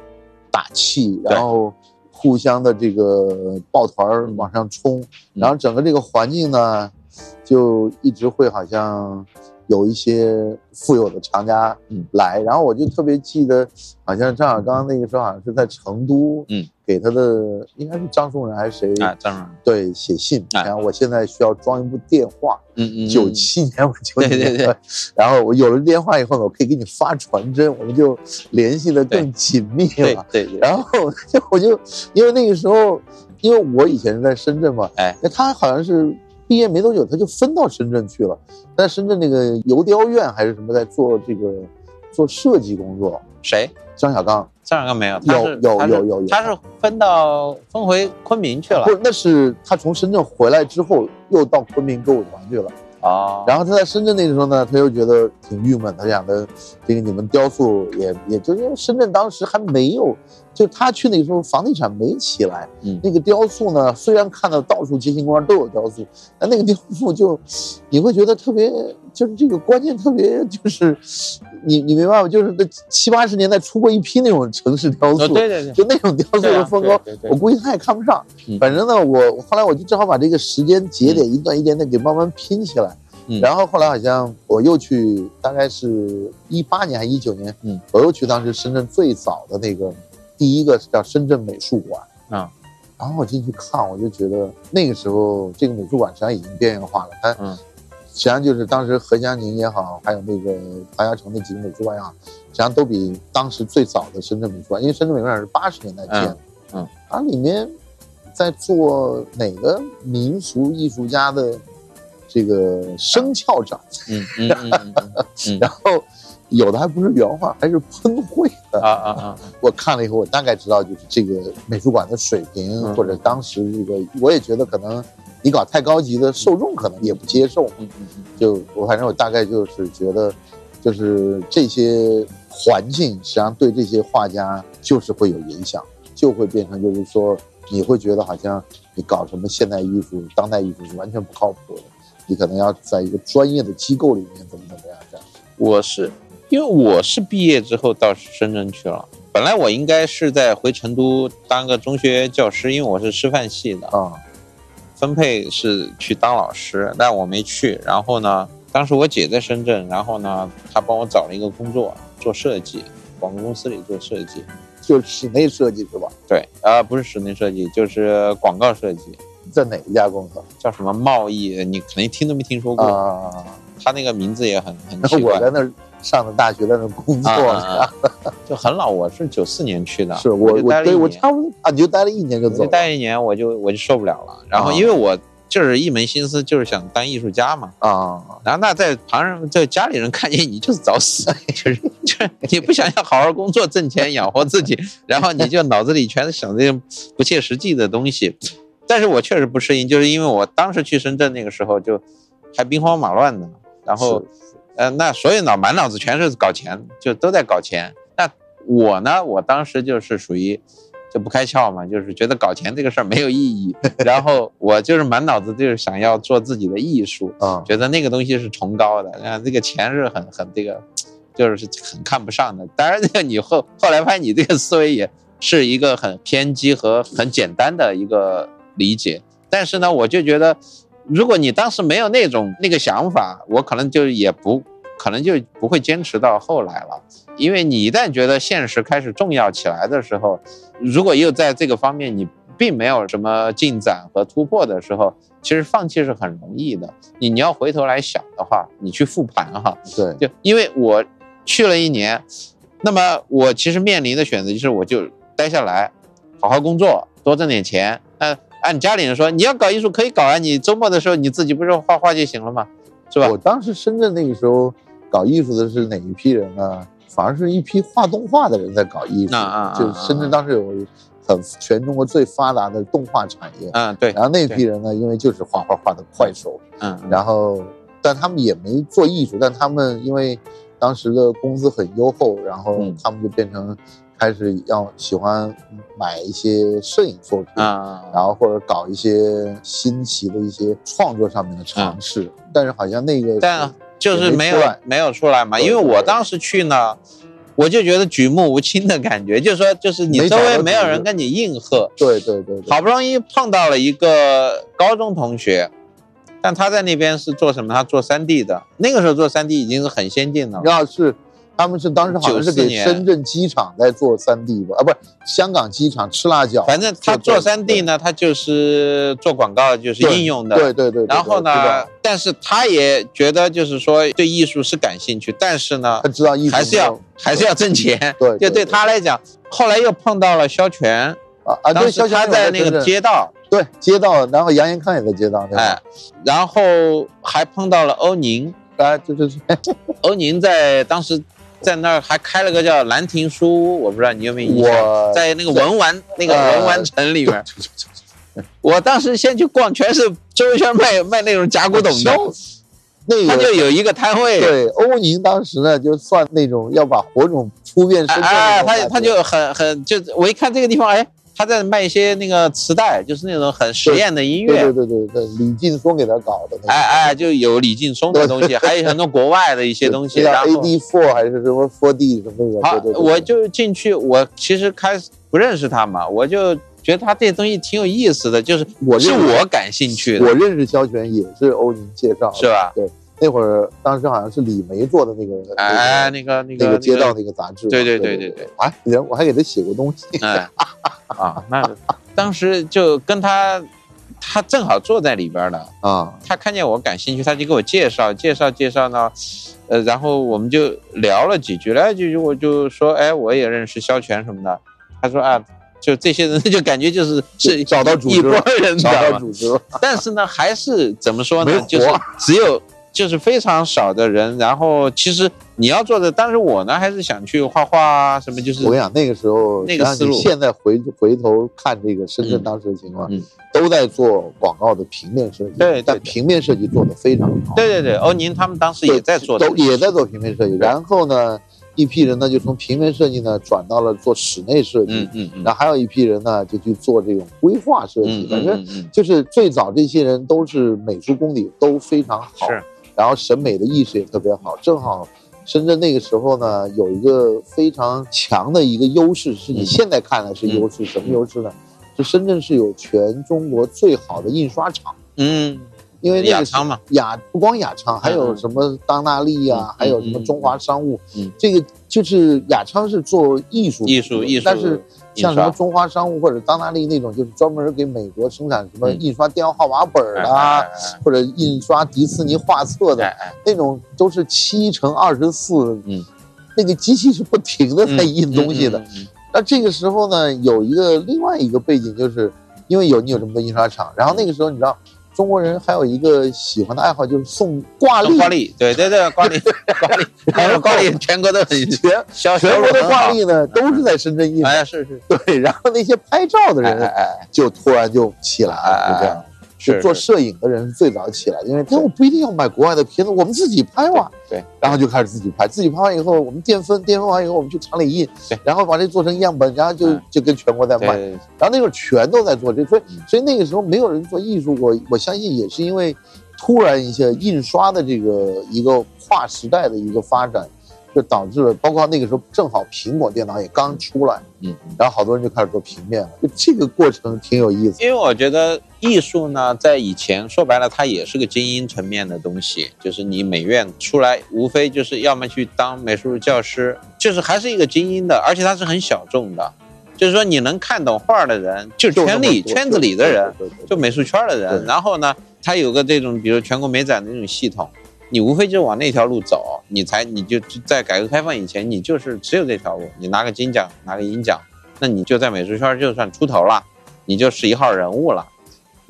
打气，然后互相的这个抱团往上冲，然后整个这个环境呢，就一直会好像有一些富有的厂家嗯。来，然后我就特别记得，好像张小刚那个时候好像是在成都，嗯，给他的应该是张颂仁还是谁，啊，当然，对，写信，哎然后我现在需要装一部电话，嗯嗯，九七年我九几年，对对对。然后我有了电话以后呢，我可以给你发传真，我们就联系的更紧密了。对对对，然后就我就因为那个时候，因为我以前是在深圳嘛，哎，那他好像是毕业没多久，他就分到深圳去了，在深圳那个邮雕院还是什么，在做这个做设计工作。谁？张小刚这两个没有，他有是有有有有他是分到分回昆明去了不。是，那是他从深圳回来之后，又到昆明歌舞团去了。啊，然后他在深圳那个时候呢，他又觉得挺郁闷，他想的这个你们雕塑也也就因为深圳当时还没有，就他去那个时候房地产没起来，嗯那个雕塑呢，虽然看到到处街心公园都有雕塑，但那个雕塑就你会觉得特别，就是这个观念特别就是，你你明白吗？就是那七八十年代出过一批那种城市雕塑，哦对对对，就那种雕塑的风格，我估计他也看不上。嗯反正呢，我后来我就正好把这个时间节点一段一点点给慢慢拼起来。嗯然后后来好像我又去，大概是一八年还是一九年，嗯，我又去当时深圳最早的那个第一个是叫深圳美术馆。啊，然后我进去看，我就觉得那个时候这个美术馆实际上已经边缘化了。它嗯。实际上就是当时何香凝也好，还有那个白嘉诚那几个美术馆也好，实际上都比当时最早的深圳美术馆，因为深圳美术馆是八十年代建的，嗯。嗯它里面在做哪个民俗艺术家的这个生肖展，嗯嗯嗯嗯嗯嗯。然后有的还不是原画，还是喷绘的。啊啊啊，我看了以后，我大概知道就是这个美术馆的水平，嗯或者当时这个，我也觉得可能你搞太高级的，受众可能也不接受。嗯嗯嗯就我反正我大概就是觉得，就是这些环境实际上对这些画家就是会有影响，就会变成就是说你会觉得好像你搞什么现代艺术、当代艺术是完全不靠谱的，你可能要在一个专业的机构里面怎么怎么样这样。我是因为我是毕业之后到深圳去了，本来我应该是在回成都当个中学教师，因为我是师范系的，啊，分配是去当老师，但我没去。然后呢，当时我姐在深圳，然后呢，她帮我找了一个工作，做设计，广告公司里做设计。就是室内设计是吧？对，啊、不是室内设计，就是广告设计，在哪一家公司叫什么贸易，你肯定听都没听说过。啊？他那个名字也很很奇怪，我在那儿上的大学，在那工作，啊 就很老。我是九四年去的，是我就待了我对我差不多啊，你就待了一年就走了。待一年，我就我就受不了了。然后啊因为我就是一门心思就是想当艺术家嘛，啊，然后那在旁人在家里人看见你就是找死，就是就是你不想要好好工作挣钱养活自己，然后你就脑子里全是想这些不切实际的东西。但是我确实不适应，就是因为我当时去深圳那个时候就还兵荒马乱的，然后呃，那所有脑满脑子全是搞钱，就都在搞钱。那我呢，我当时就是属于就不开窍嘛，就是觉得搞钱这个事儿没有意义，然后我就是满脑子就是想要做自己的艺术，啊，觉得那个东西是崇高的，啊，这个钱是很很这个，就是很看不上的。当然，这 个你后后来发现你这个思维也是一个很偏激和很简单的一个理解。但是呢，我就觉得，如果你当时没有那种那个想法，我可能就也不可能就不会坚持到后来了。因为你一旦觉得现实开始重要起来的时候，如果又在这个方面你并没有什么进展和突破的时候，其实放弃是很容易的。你你要回头来想的话，你去复盘哈，对，就因为我去了一年，那么我其实面临的选择就是我就待下来，好好工作，多挣点钱。那按家里人说，你要搞艺术可以搞啊，你周末的时候你自己不是画画就行了吗？是吧？我当时深圳那个时候搞艺术的是哪一批人呢？反而是一批画动画的人在搞艺术。啊啊啊就深圳当时有很全中国最发达的动画产业，嗯，对，然后那批人呢，因为就是画画画的快手，嗯，嗯然后但他们也没做艺术，但他们因为当时的工资很优厚，然后嗯他们就变成开始要喜欢买一些摄影作品。啊，然后或者搞一些新奇的一些创作上面的尝试，但是好像那个但就是没有没有出来嘛，因为我当时去呢，我就觉得举目无亲的感觉，就是说，就是你周围没有人跟你应和，对对对对，好不容易碰到了一个高中同学，但他在那边是做什么？他做 3D 的，那个时候做 3D 已经是很先进了。然后是他们是当时好像是94给深圳机场在做三 D 吧，啊，不是香港机场吃辣椒，反正他做对。3D 呢，他就是做广告，就是应用的。对对对，对然后呢，但是他也觉得就是说对艺术是感兴趣，但是呢他，知道艺术还是要还是要挣钱。对对就对他来讲，后来又碰到了肖全，啊啊，对肖像他在那个街道，对街道，然后杨延康也在街道那哎，，然后还碰到了欧宁，啊，就是 欧宁在当时在那儿还开了个叫兰亭书屋，我不知道你有没有印象，在那个文玩那个呃文玩城里面，我当时先去逛，全是周围圈卖卖那种假古董的，那个他就有一个摊位，对欧宁当时呢，就算那种要把火种铺遍世界哎，他他就很很就我一看这个地方，哎，他在卖一些那个磁带，就是那种很实验的音乐，对对对对对，李劲松给他搞的，哎哎，就有李劲松的东西，还有很多国外的一些东西。叫然 A 后 D Four 还是什么 Four D 什么那个，好我就进去，我其实开始不认识他嘛，我就觉得他这东西挺有意思的，就是是我感兴趣的，我认识肖全也是欧宁介绍，是吧？对，那会儿当时好像是李梅做的那个，哎，那那个那个个那个街道那个杂志，对对对对对对，哎，人我还给他写过东西，哎啊，那当时就跟他，他正好坐在里边呢，啊，他看见我感兴趣，他就给我介绍介绍介绍呢，呃，然后我们就聊了几句，聊了几句，我就说，哎，我也认识肖全什么的。他说啊，就这些人就感觉就是 是找到组织一拨人，找？到组织，但是呢，还是怎么说？呢就是只有就是非常少的人，然后其实你要做的，当时我呢还是想去画画啊，什么就是我跟你讲，那个时候，那个思路现在回回头看这个深圳嗯当时的情况，嗯都在做广告的平面设计，对对对但平面设计做的非常好，对对对，欧宁他们当时也在做这都也在做平面设计。然后呢，一批人呢就从平面设计呢转到了做室内设计，嗯嗯嗯，然后还有一批人呢就去做这种规划设计嗯。反正就是最早这些人都是美术功底都非常好，是然后审美的意识也特别好。正好深圳那个时候呢有一个非常强的一个优势，是你嗯现在看来是优势，什么优势呢？就深圳是有全中国最好的印刷厂。嗯，因为那个是雅昌嘛，雅不光雅昌，还有什么当纳利啊、嗯还有什么中华商务，嗯这个就是雅昌是做艺术艺术艺术，但是像什么中华商务或者当纳利那种，就是专门给美国生产什么嗯印刷电话号码本儿或者印刷迪士尼画册的那种，都是七乘二十四，嗯，那个机器是不停的在嗯印东西的。那这个时候呢，有一个另外一个背景，就是因为有你有这么多印刷厂，然后那个时候你知道，中国人还有一个喜欢的爱好就是送挂历，挂历，对对对，挂历 挂历，然后挂历 全国的很全全国的。挂历呢都是在深圳印的，哎，是是，对，然后那些拍照的人哎人哎，就突然就起来了，就这样。就是做摄影的人是最早起来的，因为那我不一定要买国外的片子，我们自己拍嘛。对，然后就开始自己拍，自己拍完以后，我们电分，电分完以后，我们去厂里印对，然后把这做成样本，然后就嗯就跟全国在卖。然后那会儿全都在做这，所以嗯所以那个时候没有人做艺术，我我相信也是因为突然一下印刷的这个一个跨时代的一个发展，就导致了，包括那个时候正好苹果电脑也刚出来，嗯，然后好多人就开始做平面了，就这个过程挺有意思。因为我觉得艺术呢，在以前说白了，它也是个精英层面的东西，就是你美院出来，无非就是要么去当美术教师，就是还是一个精英的，而且它是很小众的，就是说你能看懂画的人，就圈里多圈子里的人，，就美术圈的人。然后呢，它有个这种，比如全国美展的那种系统，你无非就往那条路走，你才你就在改革开放以前，你就是只有这条路，你拿个金奖，拿个银奖，那你就在美术圈就算出头了，你就是一号人物了。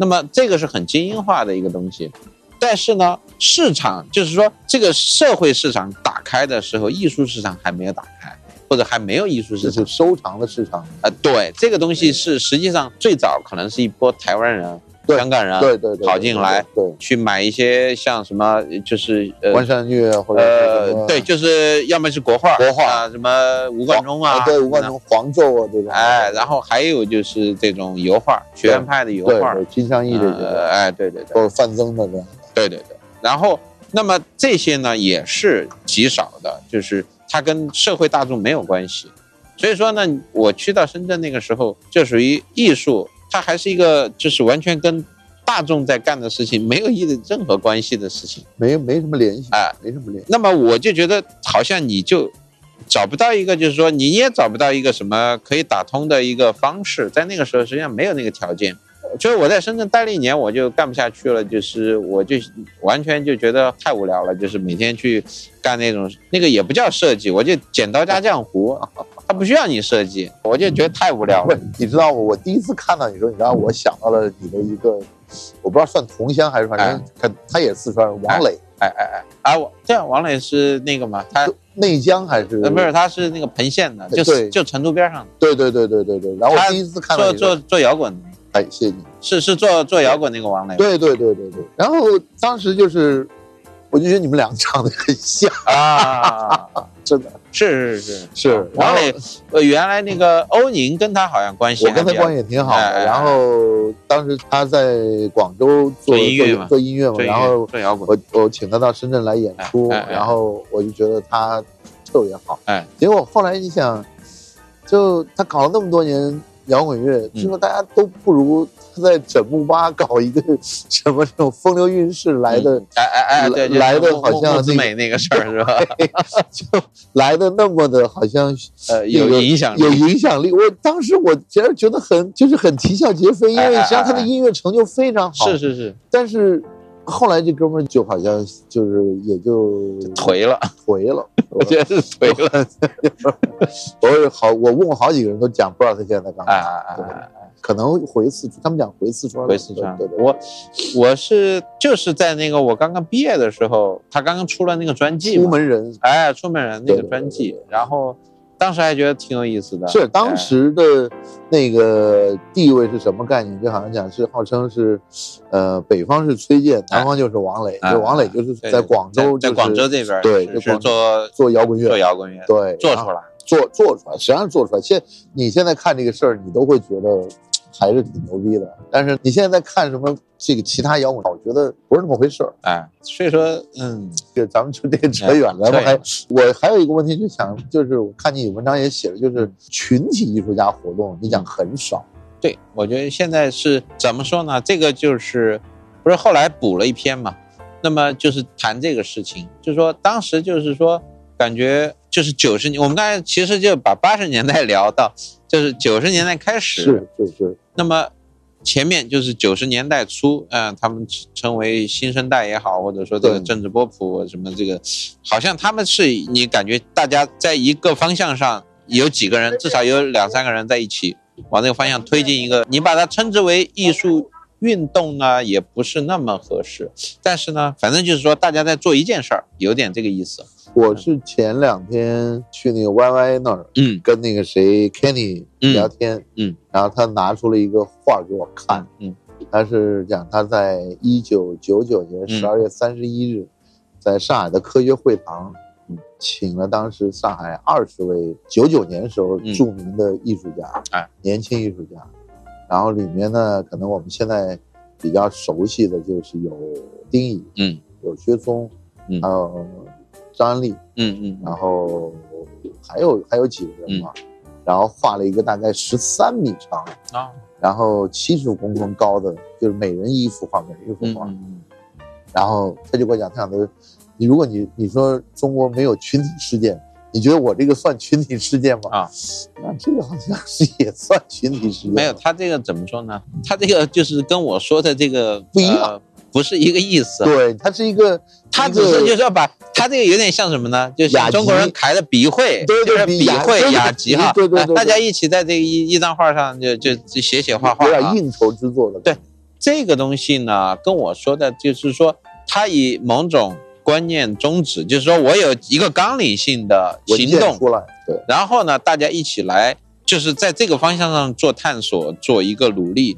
那么这个是很精英化的一个东西，但是呢，市场就是说这个社会市场打开的时候，艺术市场还没有打开，或者还没有艺术市场这是。收藏的市场。呃，对，这个东西是实际上最早可能是一波台湾人、对香港人对对对，跑进来对，去买一些像什么，就是呃关山月或者呃，对，就是要么是国画，国画啊，什么吴冠中啊，对，吴冠中、黄胄啊这种。哎，然后还有就是这种油画，学院派的油画，金镶玉这呃，些，哎，对对对，都是范增的这样。对对对。然后，那么这些呢也是极少的，就是它跟社会大众没有关系。所以说呢，我去到深圳那个时候，就属于艺术，它还是一个就是完全跟大众在干的事情没有一任何关系的事情。没没什么联系，啊，没什么联系。那么我就觉得好像你就找不到一个，就是说你也找不到一个什么可以打通的一个方式，在那个时候实际上没有那个条件。就是我在深圳待了一年，我就干不下去了，就是我就完全就觉得太无聊了，就是每天去干那种那个也不叫设计，我就剪刀加浆糊，它不需要你设计，我就觉得太无聊了。不。，你知道我我第一次看到你说，你知道我想到了你的一个，我不知道算同乡还是反正他他也四川人，王磊，哎哎哎啊，我对啊，王磊是那个嘛，他内江还是？呃不是他是那个彭县的，就对。就成都边上的，对对对对对对。然后我他第一次看到做做做摇滚的。哎，谢谢你。是是做做摇滚那个王磊对对对对对。然后当时就是，我就觉得你们俩长得很像，啊，真的是是是是。然后，呃，原来那个欧宁跟他好像关系我跟他关系也挺好的。然后当时他在广州做做音乐嘛做音乐嘛，然后我我请他到深圳来演出，哎哎哎然后我就觉得他特别好。哎，结果后来你想，就他搞了那么多年摇滚乐，嗯。最后大家都不如他在整木巴搞一个什么这种风流韵事来的，哎哎哎，对，来的好像木子那美那个事儿是吧？就来的那么的好像呃，有影响力，有影响力。我当时我其实觉得很就是很啼笑皆非，因为实际上他的音乐成就非常好，是是是，但是后来这哥们儿就好像就是也就颓了，颓了。我 觉得是颓了，我有好，我问过好几个人都讲，不知道他现在在干嘛。可能回四川，他们讲回四川，回四川。对对，对。我我是就是在那个我刚刚毕业的时候，他刚刚出了那个专辑嘛，出门人。哎，出门人那个专辑。然后当时还觉得挺有意思的，是当哎时的那个地位是什么概念？就好像讲是号称是，呃，北方是崔健，南方就是王磊，哎就王磊就是在广州，在在广州这边对就做做摇滚乐，做摇滚乐，对，做出来。做做出来，实际上做出来。现你现在看这个事儿，你都会觉得还是挺牛逼的。但是你现在在看什么这个其他摇滚，我觉得不是那么回事儿。哎，所以说，嗯，就咱们就这个扯远了。我还我还有一个问题，就想就是我看你文章也写了，就是群体艺术家活动，你讲很少。对，我觉得现在是怎么说呢？这个就是不是后来补了一篇嘛？那么就是谈这个事情，就是说当时就是说感觉就是九十年，我们刚才其实就把八十年代聊到，就是九十年代开始，是是是，那么前面就是九十年代初，嗯、他们称为新生代也好，或者说这个政治波普什么这个，好像他们是你感觉大家在一个方向上有几个人，至少有两三个人在一起往那个方向推进一个，你把它称之为艺术运动呢，也不是那么合适。但是呢，反正就是说大家在做一件事儿，有点这个意思。我是前两天去那个 YY 那儿嗯。跟那个谁 Kenny 嗯。聊天，嗯，然后他拿出了一个画给我看，嗯。他是讲他在一九九九年嗯。十二月三十一日，在上海的科学会堂嗯，请了当时上海二十位九九年时候嗯。著名的艺术家，哎，年轻艺术家，然后里面呢，可能我们现在比较熟悉的就是有丁乙，嗯有薛松，嗯还有张安利，嗯嗯然后还有还有几个人嘛，然后画了一个大概十三米长，啊然后七十公分高的，就是每人一幅画，每人一幅嗯画。嗯然后他就跟我讲，他讲的，你如果你你说中国没有群体事件，你觉得我这个算群体事件吗？啊，那这个好像是也算群体事件。没有，他这个怎么说呢？他这个就是跟我说的这个不一样呃不是一个意思。对，它是一个，他只是就是要把他这个有点像什么呢？就雅集像中国人开的笔会，对笔会雅集哈，对对对大家一起在这个一一张画上就就就写写画画啊。有点应酬之作的。对这个东西呢，跟我说的就是说，他以某种观念宗旨，就是说我有一个纲领性的行动，出来，对，然后呢，大家一起来，就是在这个方向上做探索，做一个努力，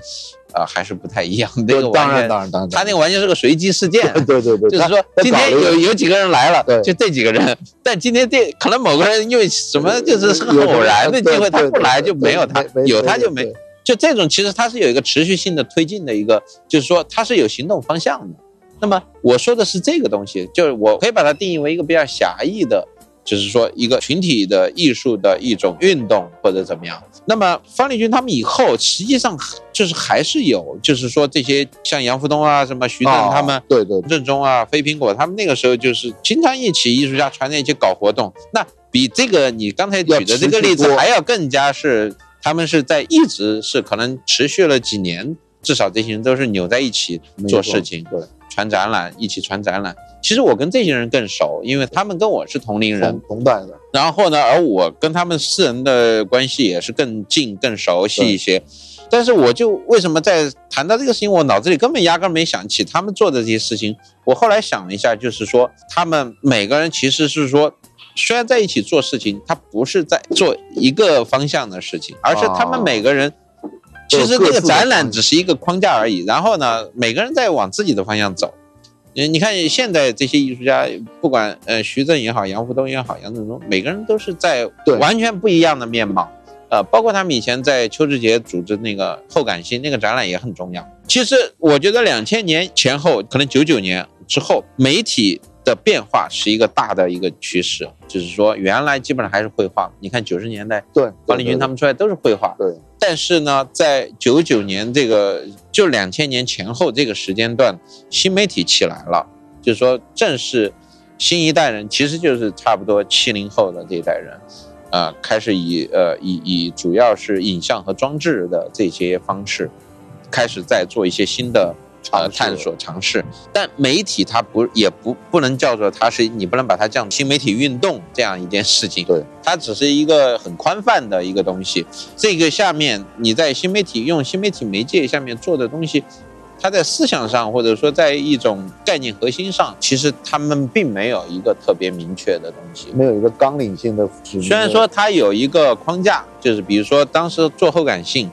啊、还是不太一样。那个当然，当然当然，他那个完全是个随机事件。对对对，就是说，今天有有几个人来了对，就这几个人。但今天这可能某个人因为什么，就是是个偶然的机会，他不来就没有他有他就没。就这种，其实它是有一个持续性的推进的一个，就是说它是有行动方向的。那么我说的是这个东西，就是我可以把它定义为一个比较狭义的，就是说一个群体的艺术的一种运动或者怎么样。那么方力钧他们以后实际上就是还是有，就是说这些像杨福东啊、什么徐峥啊他们。对对对正中啊、飞苹果，他们那个时候就是经常一起艺术家团在一起搞活动。那比这个你刚才举的这个例子还要更加是，他们是在一直是可能持续了几年，至少这些人都是扭在一起做事情，对，传展览，一起传展览。其实我跟这些人更熟，因为他们跟我是同龄人同，同代的，然后呢，而我跟他们四人的关系也是更近、更熟悉一些。但是我就为什么在谈到这个事情，我脑子里根本压根没想起他们做的这些事情。我后来想了一下，就是说他们每个人其实是说，虽然在一起做事情，他不是在做一个方向的事情，而是他们每个人。其实那个展览只是一个框架而已，然后呢，每个人在往自己的方向走。嗯，你看现在这些艺术家，不管呃徐峥也好，杨福东也好，杨振东，每个人都是在对完全不一样的面貌。呃，包括他们以前在邱志杰组织那个后感性那个展览也很重要。其实我觉得两千年前后，可能九九年之后，媒体的变化是一个大的一个趋势，就是说原来基本上还是绘画，你看九十年代对，方力钧他们出来都是绘画，对。但是呢，在九九年这个就两千年前后这个时间段，新媒体起来了，就是说正是新一代人，其实就是差不多七零后的这一代人，呃，开始以呃以以主要是影像和装置的这些方式，开始在做一些新的呃探索尝试。但媒体它不也不不能叫做它是你不能把它叫新媒体运动这样一件事情，对，它只是一个很宽泛的一个东西。这个下面你在新媒体用新媒体媒介下面做的东西，它在思想上或者说在一种概念核心上，其实他们并没有一个特别明确的东西。没有一个纲领性的。虽然说它有一个框架，就是比如说当时做后感性，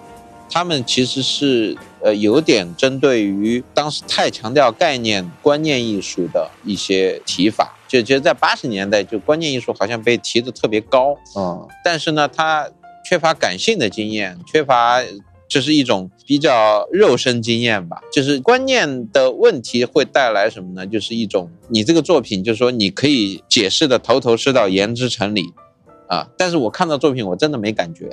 他们其实是呃有点针对于当时太强调概念观念艺术的一些提法，就觉得在八十年代就观念艺术好像被提的特别高，嗯，但是呢，他缺乏感性的经验，缺乏就是一种比较肉身经验吧。就是观念的问题会带来什么呢？就是一种你这个作品，就是说你可以解释的头头是道，言之成理啊。但是我看到作品，我真的没感觉。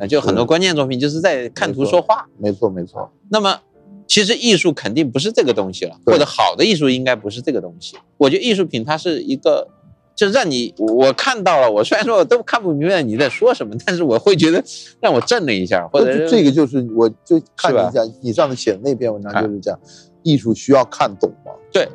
啊，就很多关键作品就是在看图说话。没错没错，那么，其实艺术肯定不是这个东西了，或者好的艺术应该不是这个东西。我觉得艺术品它是一个，就让你我看到了，我虽然说我都看不明白你在说什么，但是我会觉得让我震了一下，或者这这个就是我就看你讲你上次写的那篇文章啊就是讲，艺术需要看懂吗，对，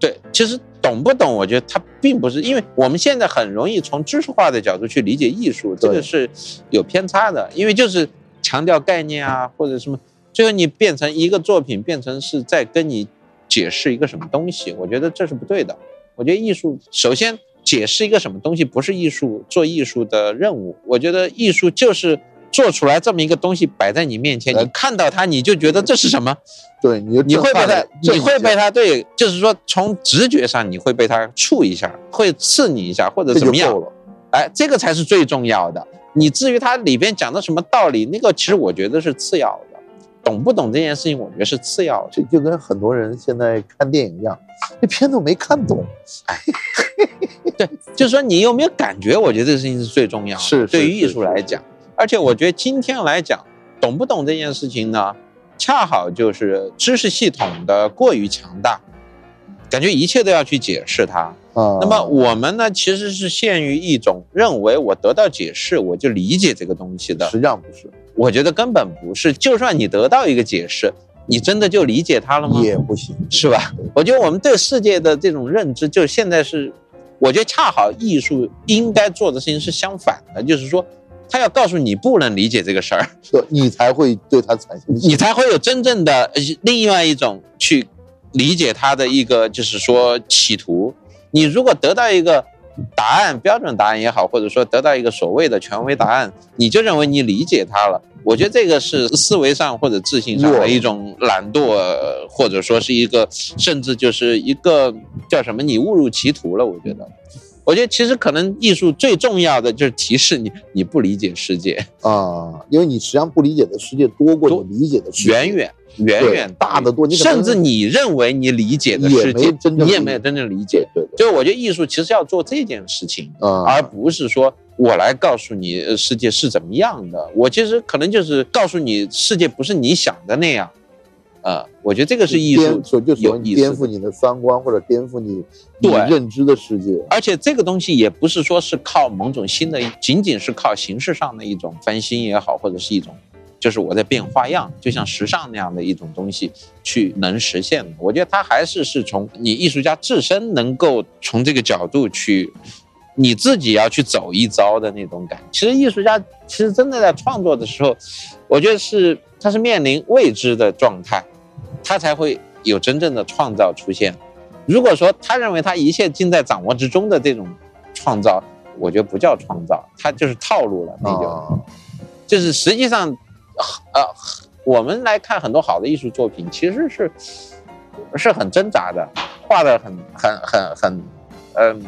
对，其实懂不懂，我觉得它并不是，因为我们现在很容易从知识化的角度去理解艺术，这个是有偏差的，因为就是强调概念啊或者什么，最后你变成一个作品，变成是在跟你解释一个什么东西，我觉得这是不对的。我觉得艺术首先解释一个什么东西不是艺术做艺术的任务，我觉得艺术就是。做出来这么一个东西摆在你面前，你看到它，你就觉得这是什么？对，你你会被它你会被它，对，就是说从直觉上你会被它触一下，会刺你一下，或者怎么样。哎，这个才是最重要的。你至于它里边讲的什么道理，那个其实我觉得是次要的。懂不懂这件事情，我觉得是次要的。这就跟很多人现在看电影一样，那片子我没看懂，哎对，就是说你有没有感觉？我觉得这个事情是最重要的。是是对于艺术来讲，而且我觉得今天来讲，懂不懂这件事情呢，恰好就是知识系统的过于强大，感觉一切都要去解释它。啊。那么我们呢，其实是陷于一种认为我得到解释，我就理解这个东西的。实际上不是，我觉得根本不是。就算你得到一个解释，你真的就理解它了吗？也不行，是吧？我觉得我们对世界的这种认知，就现在是，我觉得恰好艺术应该做的事情是相反的，就是说，他要告诉你不能理解这个事儿，对你才会对他产生你才会有真正的呃另外一种去理解他的一个就是说企图。你如果得到一个答案，标准答案也好，或者说得到一个所谓的权威答案，你就认为你理解他了。我觉得这个是思维上或者自信上的一种懒惰，或者说是一个甚至就是一个叫什么？你误入歧途了。我觉得。我觉得其实可能艺术最重要的就是提示你，你不理解世界啊，因为你实际上不理解的世界多过你理解的世界，远远远远大得多。甚至你认为你理解的世界，你也没有真正理解。对，就我觉得艺术其实要做这件事情，而不是说我来告诉你世界是怎么样的。我其实可能就是告诉你世界不是你想的那样。呃，我觉得这个是艺术，就有颠覆你的三观或者颠覆你对认知的世界。而且这个东西也不是说是靠某种新的，仅仅是靠形式上的一种翻新也好，或者是一种，就是我在变花样，就像时尚那样的一种东西去能实现的。我觉得它还是是从你艺术家自身能够从这个角度去，你自己要去走一遭的那种感。其实艺术家其实真的在创作的时候，我觉得是他是面临未知的状态。他才会有真正的创造出现。如果说他认为他一切尽在掌握之中的这种创造，我觉得不叫创造，他就是套路了。那就就是实际上，呃，我们来看很多好的艺术作品，其实是是很挣扎的，画的很很很很，嗯，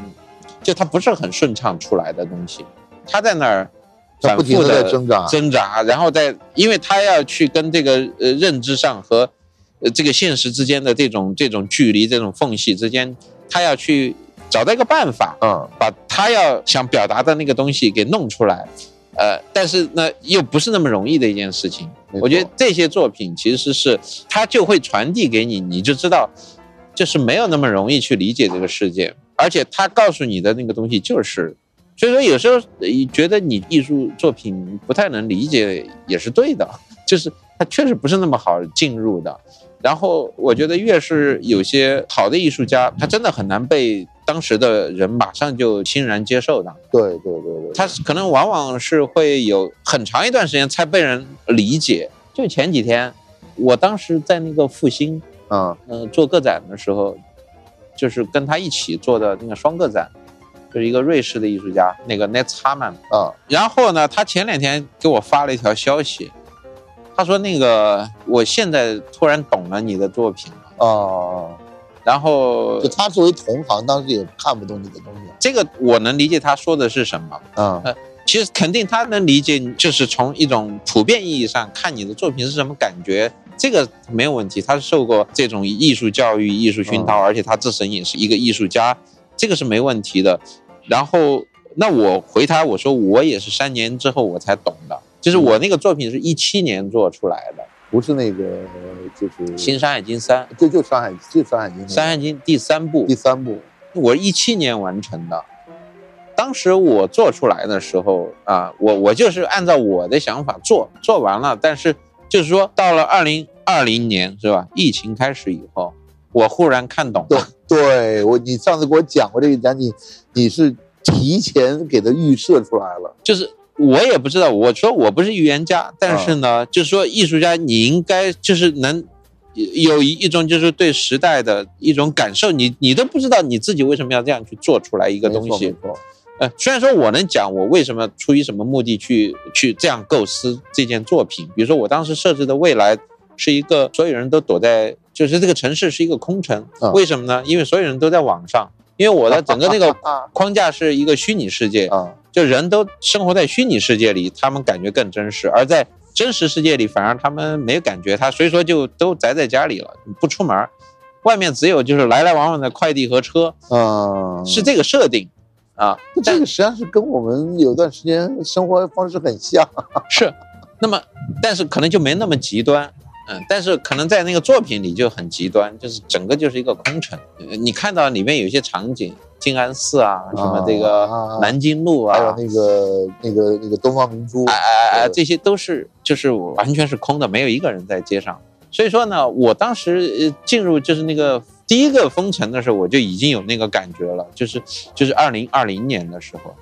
就它不是很顺畅出来的东西，他在那儿反复的挣扎挣扎，然后在，因为他要去跟这个呃认知上和。呃，这个现实之间的这种这种距离，这种缝隙之间，他要去找到一个办法，嗯，把他要想表达的那个东西给弄出来，呃，但是呢，又不是那么容易的一件事情。我觉得这些作品其实是他就会传递给你，你就知道，就是没有那么容易去理解这个世界，而且他告诉你的那个东西就是，所以说有时候觉得你艺术作品不太能理解也是对的，就是它确实不是那么好进入的。然后我觉得，越是有些好的艺术家，他真的很难被当时的人马上就欣然接受的。对对对对，他可能往往是会有很长一段时间才被人理解。就前几天，我当时在那个复兴，嗯嗯，做个展的时候，就是跟他一起做的那个双个展，就是一个瑞士的艺术家，那个 n e t h a m a n 啊。然后呢，他前两天给我发了一条消息。他说：“那个，我现在突然懂了你的作品了哦，然后就他作为同行，当时也看不懂你的东西。这个我能理解他说的是什么。嗯，呃，其实肯定他能理解，就是从一种普遍意义上看你的作品是什么感觉，这个没有问题。他是受过这种艺术教育、艺术熏陶，而且他自身也是一个艺术家，这个是没问题的。然后，那我回他我说我也是三年之后我才懂的。”就是我那个作品是一七年做出来的，不是那个，就是《新山海经三》，就就山海，就山海经，《山海经》第三部，第三部，我一七年完成的。当时我做出来的时候啊，我我就是按照我的想法做，做完了。但是就是说，到了二零二零年是吧？疫情开始以后，我忽然看懂了。对我，你上次给我讲过这个讲，你你是提前给他预设出来了，就是。我也不知道，我说我不是预言家，但是呢，就是说艺术家你应该就是能有一一种就是对时代的一种感受，你你都不知道你自己为什么要这样去做出来一个东西。呃，虽然说我能讲我为什么出于什么目的去去这样构思这件作品，比如说我当时设置的未来是一个所有人都躲在，就是这个城市是一个空城，为什么呢？因为所有人都在网上。因为我的 整个那个框架是一个虚拟世界，就人都生活在虚拟世界里，他们感觉更真实；而在真实世界里，反而他们没有感觉，他所以说就都宅在家里了，不出门，外面只有就是来来往往的快递和车，嗯，是这个设定，啊，这个实际上是跟我们有段时间生活方式很像，是，那么但是可能就没那么极端。嗯，但是可能在那个作品里就很极端，就是整个就是一个空城。你看到里面有些场景，静安寺啊，什么这个南京路啊，还有那个那个那个东方明珠，哎哎哎，这些都是就是完全是空的，没有一个人在街上。所以说呢，我当时进入就是那个第一个封城的时候，我就已经有那个感觉了，就是就是二零二零年的时候，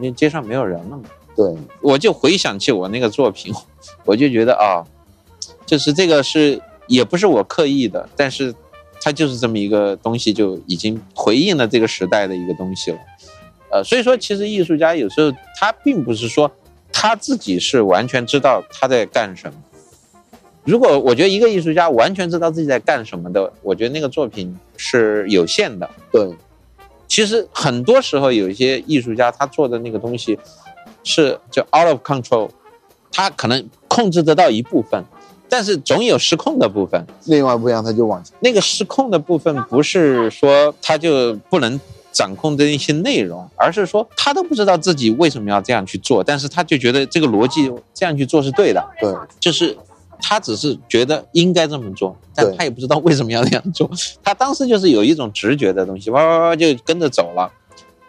那街上没有人了嘛。对，我就回想起我那个作品，我就觉得啊。就是这个是也不是我刻意的，但是它就是这么一个东西，就已经回应了这个时代的一个东西了。呃，所以说，其实艺术家有时候他并不是说他自己是完全知道他在干什么。如果我觉得一个艺术家完全知道自己在干什么的，我觉得那个作品是有限的。对，其实很多时候有一些艺术家他做的那个东西是就 out of control，他可能控制得到一部分，但是总有失控的部分。另外不一样，他就往前。那个失控的部分不是说他就不能掌控的一些内容，而是说他都不知道自己为什么要这样去做，但是他就觉得这个逻辑这样去做是对的。对，就是他只是觉得应该这么做，但他也不知道为什么要这样做。他当时就是有一种直觉的东西，哇哇哇就跟着走了。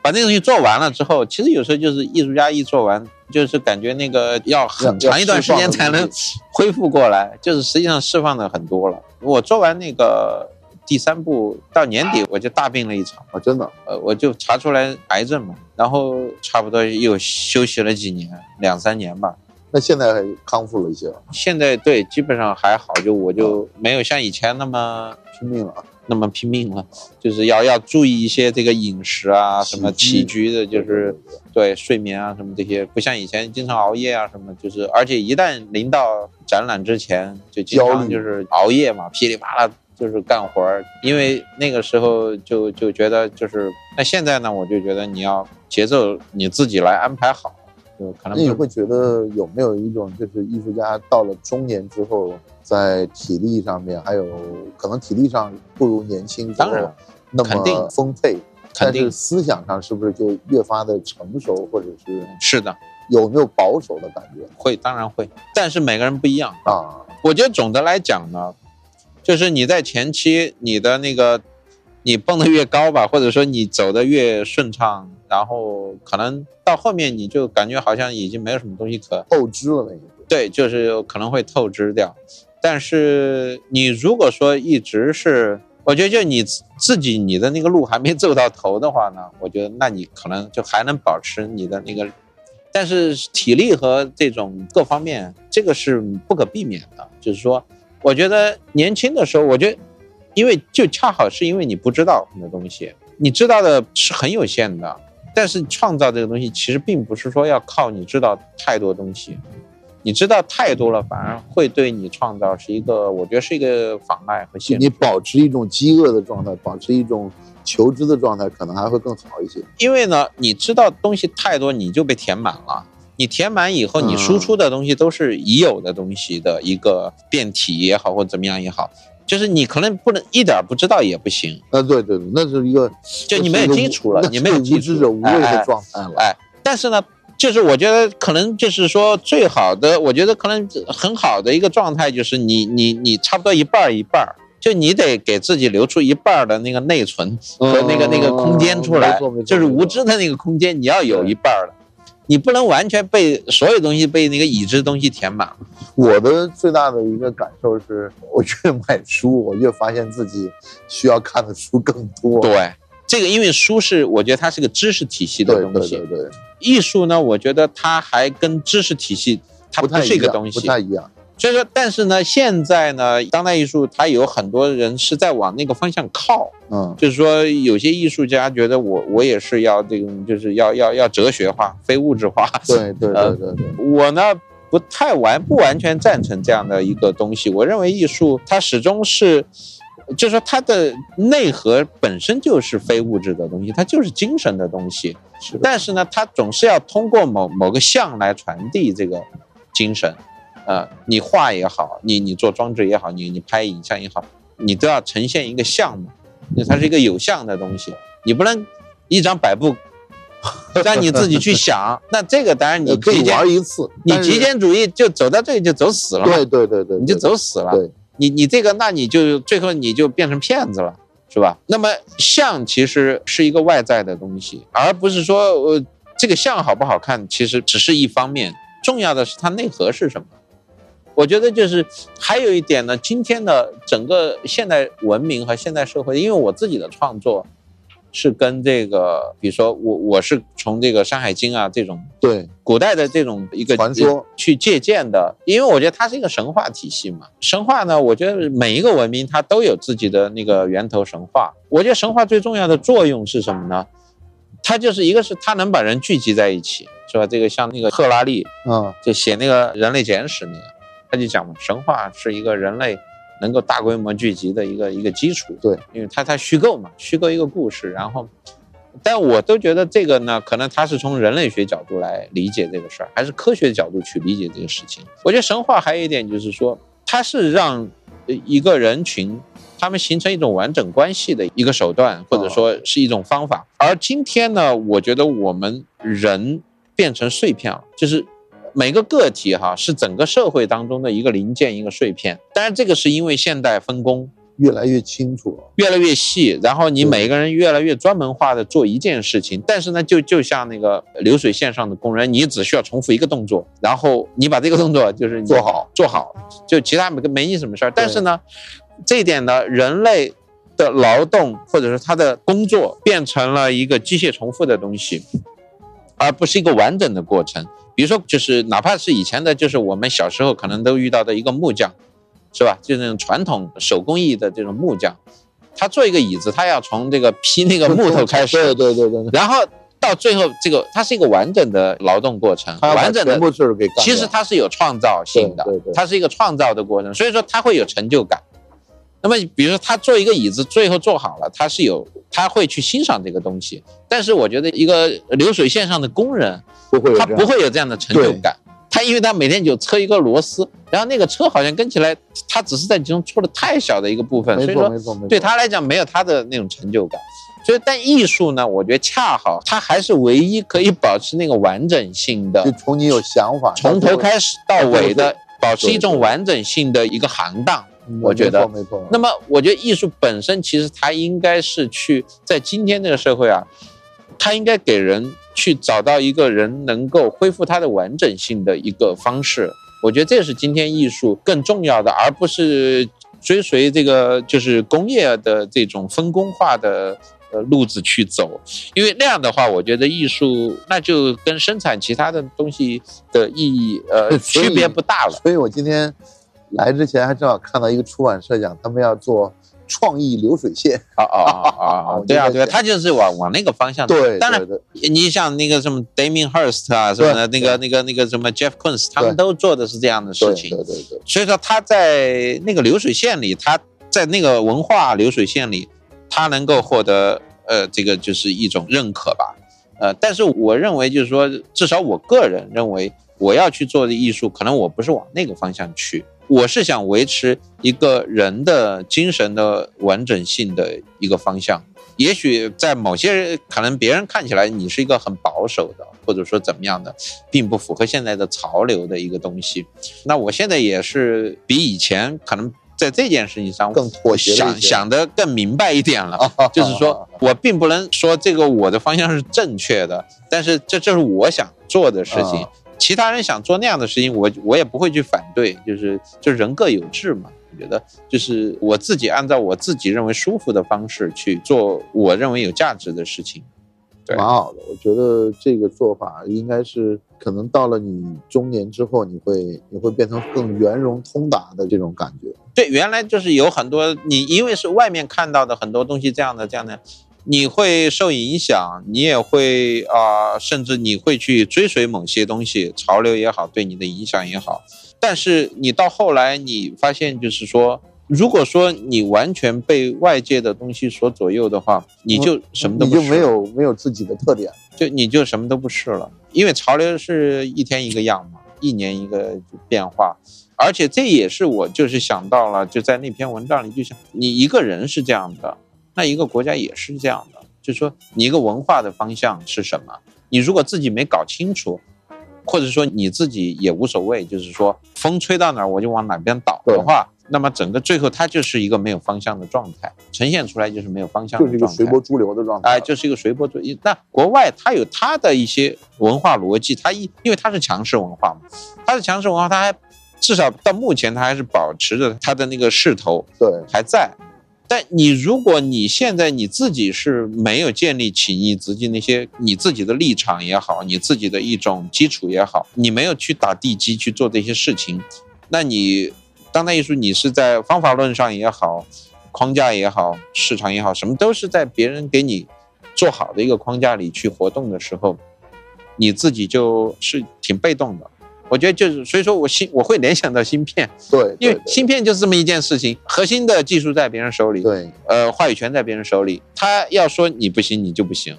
把那个东西做完了之后，其实有时候就是艺术家一做完，就是感觉那个要很长一段时间才能恢复过来，就是实际上释放的很多了。我做完那个第三部到年底，我就大病了一场，啊，真的，呃，我就查出来癌症嘛，然后差不多又休息了几年，两三年吧。那现在康复了一些了，现在对基本上还好，就我就没有像以前那么拼命了。那么拼命了，就是要要注意一些这个饮食啊，什么起居的，就是对睡眠啊什么这些，不像以前经常熬夜啊什么，就是而且一旦临到展览之前，就经常就是熬夜嘛，噼里啪啦就是干活儿，因为那个时候就就觉得就是，那现在呢，我就觉得你要节奏你自己来安排好，就可能你会觉得有没有一种，就是艺术家到了中年之后，在体力上面，还有可能体力上不如年轻当然那么丰沛，肯定但是思想上是不是就越发的成熟，或者是是的，有没有保守的感觉会当然会，但是每个人不一样。啊？我觉得总的来讲呢，就是你在前期你的那个你蹦得越高吧，或者说你走得越顺畅，然后可能到后面你就感觉好像已经没有什么东西可透支了那个，对，就是可能会透支掉。但是你如果说一直是，我觉得就你自己你的那个路还没走到头的话呢，我觉得那你可能就还能保持你的那个，但是体力和这种各方面，这个是不可避免的。就是说，我觉得年轻的时候，我觉得，因为就恰好是因为你不知道很多东西，你知道的是很有限的，但是创造这个东西其实并不是说要靠你知道太多东西。你知道太多了，反而会对你创造是一个，我觉得是一个妨碍和限制。你保持一种饥饿的状态，保持一种求知的状态，可能还会更好一些。因为呢，你知道东西太多，你就被填满了。你填满以后，嗯你输出的东西都是已有的东西的一个变体也好，或怎么样也好，就是你可能不能一点儿不知道也不行，啊，对对对，那是一个，就你没有基础了，你没有是无基础知者无畏的状态了。哎，但是呢，就是我觉得可能就是说最好的，我觉得可能很好的一个状态就是你你你差不多一半儿一半儿，就你得给自己留出一半儿的那个内存和那个、那个空间出来就是无知的那个空间，你要有一半儿的。你不能完全被所有东西被那个已知东西填满。我的最大的一个感受是，我越买书，我越发现自己需要看的书更多。对，这个因为书是我觉得它是个知识体系的东西，对对对，艺术呢，我觉得它还跟知识体系它不太是一个东西，不太一样。所以说，但是呢，现在呢，当代艺术它有很多人是在往那个方向靠，嗯，就是说，有些艺术家觉得我我也是要这种，就是要要要哲学化、非物质化。对对呃对对对，我呢不太完不完全赞成这样的一个东西。我认为艺术它始终是，就是说它的内核本身就是非物质的东西，它就是精神的东西。是，但是呢，它总是要通过某某个像来传递这个精神。呃，你画也好，你你做装置也好，你你拍影像也好，你都要呈现一个像嘛，因为它是一个有像的东西，你不能一张摆布 让你自己去想。那这个当然你呃可以玩一次，你极简主义就走到这里就走死了嘛，对对对对，你就走死了。对，你你这个，那你就最后你就变成骗子了，是吧？那么像其实是一个外在的东西，而不是说呃这个像好不好看，其实只是一方面，重要的是它内核是什么。我觉得就是还有一点呢，今天的整个现代文明和现代社会，因为我自己的创作，是跟这个，比如说我我是从这个《山海经》啊这种对古代的这种一个传说去借鉴的，因为我觉得它是一个神话体系嘛。神话呢，我觉得每一个文明它都有自己的那个源头神话。我觉得神话最重要的作用是什么呢？它就是一个是它能把人聚集在一起，是吧？这个像那个赫拉利嗯就写那个人类简史那个，他就讲嘛，神话是一个人类能够大规模聚集的一个一个基础。对，因为它它虚构嘛，虚构一个故事，然后，但我都觉得这个呢，可能它是从人类学角度来理解这个事儿，还是科学角度去理解这个事情。我觉得神话还有一点就是说，它是让呃一个人群。他们形成一种完整关系的一个手段，或者说是一种方法。而今天呢，我觉得我们人变成碎片了，就是每个个体哈是整个社会当中的一个零件，一个碎片。当然，这个是因为现代分工越来越清楚了。越来越细，然后你每个人越来越专门化的做一件事情。但是呢，就就像那个流水线上的工人，你只需要重复一个动作，然后你把这个动作就是你做好做好，就其他没没你什么事儿。但是呢，这一点呢，人类的劳动或者是他的工作变成了一个机械重复的东西，而不是一个完整的过程。比如说，就是哪怕是以前的，就是我们小时候可能都遇到的一个木匠，是吧？就是那种传统手工艺的这种木匠，他做一个椅子，他要从这个劈那个木头开始，对对对对对，然后到最后这个它是一个完整的劳动过程，完整的其实它是有创造性的，对对对它是一个创造的过程，所以说它会有成就感。那么，比如说他做一个椅子，最后做好了，他是有他会去欣赏这个东西。但是我觉得一个流水线上的工人，他不会有这样不会有这样的成就感。他因为他每天就车一个螺丝，然后那个车好像跟起来，他只是在其中戳的太小的一个部分，所以说对他来讲没有他的那种成就感。所以，但艺术呢，我觉得恰好它还是唯一可以保持那个完整性的就，从你有想法，从头开始到尾的，保持一种完整性的一个行当。嗯我觉得没错。那么，我觉得艺术本身其实它应该是去在今天这个社会啊，它应该给人去找到一个人能够恢复它的完整性的一个方式。我觉得这是今天艺术更重要的，而不是追随这个就是工业的这种分工化的呃路子去走，因为那样的话，我觉得艺术那就跟生产其他的东西的 意义呃区别不大了。所以我今天来之前还正好看到一个出版社讲，他们要做创意流水线。啊啊啊啊 啊！对啊对啊，他就是往往那个方向走。对，当然你像那个什么 Damien Hirst 啊什么的，那个那个那个什么 Jeff Koons，他们都做的是这样的事对情。对对对，所以说他在那个流水线里，他在那个文化流水线里，他能够获得呃这个就是一种认可吧。呃，但是我认为就是说，至少我个人认为，我要去做的艺术，可能我不是往那个方向去，我是想维持一个人的精神的完整性的一个方向。也许在某些人可能别人看起来你是一个很保守的，或者说怎么样的，并不符合现在的潮流的一个东西。那我现在也是比以前可能在这件事情上更妥协一想些想得更明白一点了。就是啊说我并不能说这个我的方向是正确的，但是这这是我想做的事情。啊其他人想做那样的事情，我我也不会去反对，就是就人各有志嘛。我觉得就是我自己按照我自己认为舒服的方式去做我认为有价值的事情。对蛮好的。我觉得这个做法应该是可能到了你中年之后，你会你会变成更圆融通达的这种感觉。对，原来就是有很多你因为是外面看到的很多东西这样的这样的，你会受影响，你也会啊、甚至你会去追随某些东西，潮流也好，对你的影响也好。但是你到后来，你发现就是说，如果说你完全被外界的东西所左右的话，你就什么都你不就是没有没有自己的特点。就你就什么都不是了，因为潮流是一天一个样嘛，一年一个变化，而且这也是我就是想到了，就在那篇文章里就想，你一个人是这样的，那一个国家也是这样的，就是说你一个文化的方向是什么，你如果自己没搞清楚，或者说你自己也无所谓，就是说风吹到哪儿我就往哪边倒的话。那么整个最后它就是一个没有方向的状态，呈现出来就是没有方向就是一个。随波逐流的状态。哎，就是一个随波逐流。那国外它有它的一些文化逻辑，它一因为它是强势文化嘛，它是强势文化，它还至少到目前它还是保持着它的那个势头对，还在。但你如果你现在你自己是没有建立起你自己那些你自己的立场也好，你自己的一种基础也好，你没有去打地基去做这些事情，那你当代艺术你是在方法论上也好，框架也好，市场也好，什么都是在别人给你做好的一个框架里去活动的时候，你自己就是挺被动的。我觉得就是，所以说我芯我会联想到芯片，对，因为芯片就是这么一件事情，核心的技术在别人手里，对，呃，话语权在别人手里，他要说你不行，你就不行。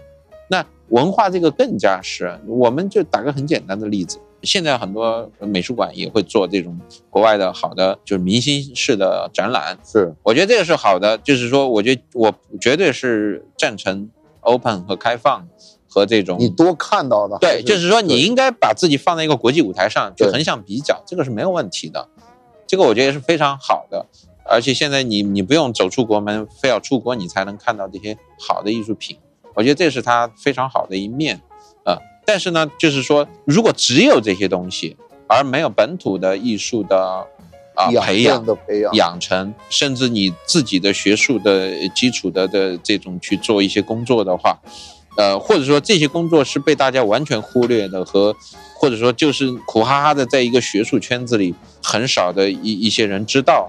那文化这个更加是，我们就打个很简单的例子，现在很多美术馆也会做这种国外的好的，就是明星式的展览，是，我觉得这个是好的，就是说，我觉得我绝对是赞成 open 和开放。和这种你多看到的，对，就是说你应该把自己放在一个国际舞台上去横向比较，这个是没有问题的，这个我觉得是非常好的。而且现在你你不用走出国门，非要出国你才能看到这些好的艺术品，我觉得这是它非常好的一面啊。但是呢，就是说如果只有这些东西，而没有本土的艺术的啊培养的培养养成，甚至你自己的学术的基础的的这种去做一些工作的话。呃，或者说这些工作是被大家完全忽略的，和或者说就是苦哈哈的在一个学术圈子里很少的一一些人知道，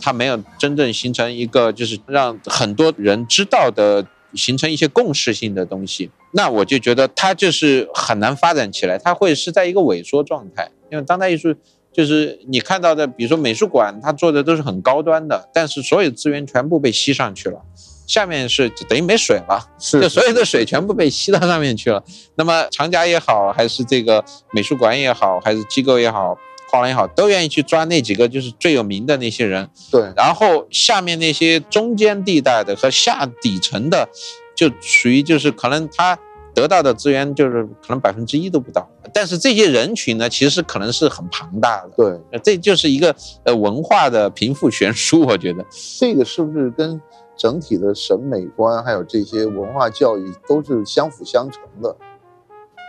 他没有真正形成一个就是让很多人知道的形成一些共识性的东西，那我就觉得它就是很难发展起来，它会是在一个萎缩状态。因为当代艺术就是你看到的，比如说美术馆，它做的都是很高端的，但是所有资源全部被吸上去了。下面是等于没水了，是就所有的水全部被吸到上面去了。那么厂家也好，还是这个美术馆也好，还是机构也好，画廊也好，都愿意去抓那几个就是最有名的那些人。对，然后下面那些中间地带的和下底层的，就属于就是可能他得到的资源就是可能百分之一都不到。但是这些人群呢，其实可能是很庞大的。对，这就是一个呃文化的贫富悬殊，我觉得这个是不是跟？整体的审美观还有这些文化教育都是相辅相成的，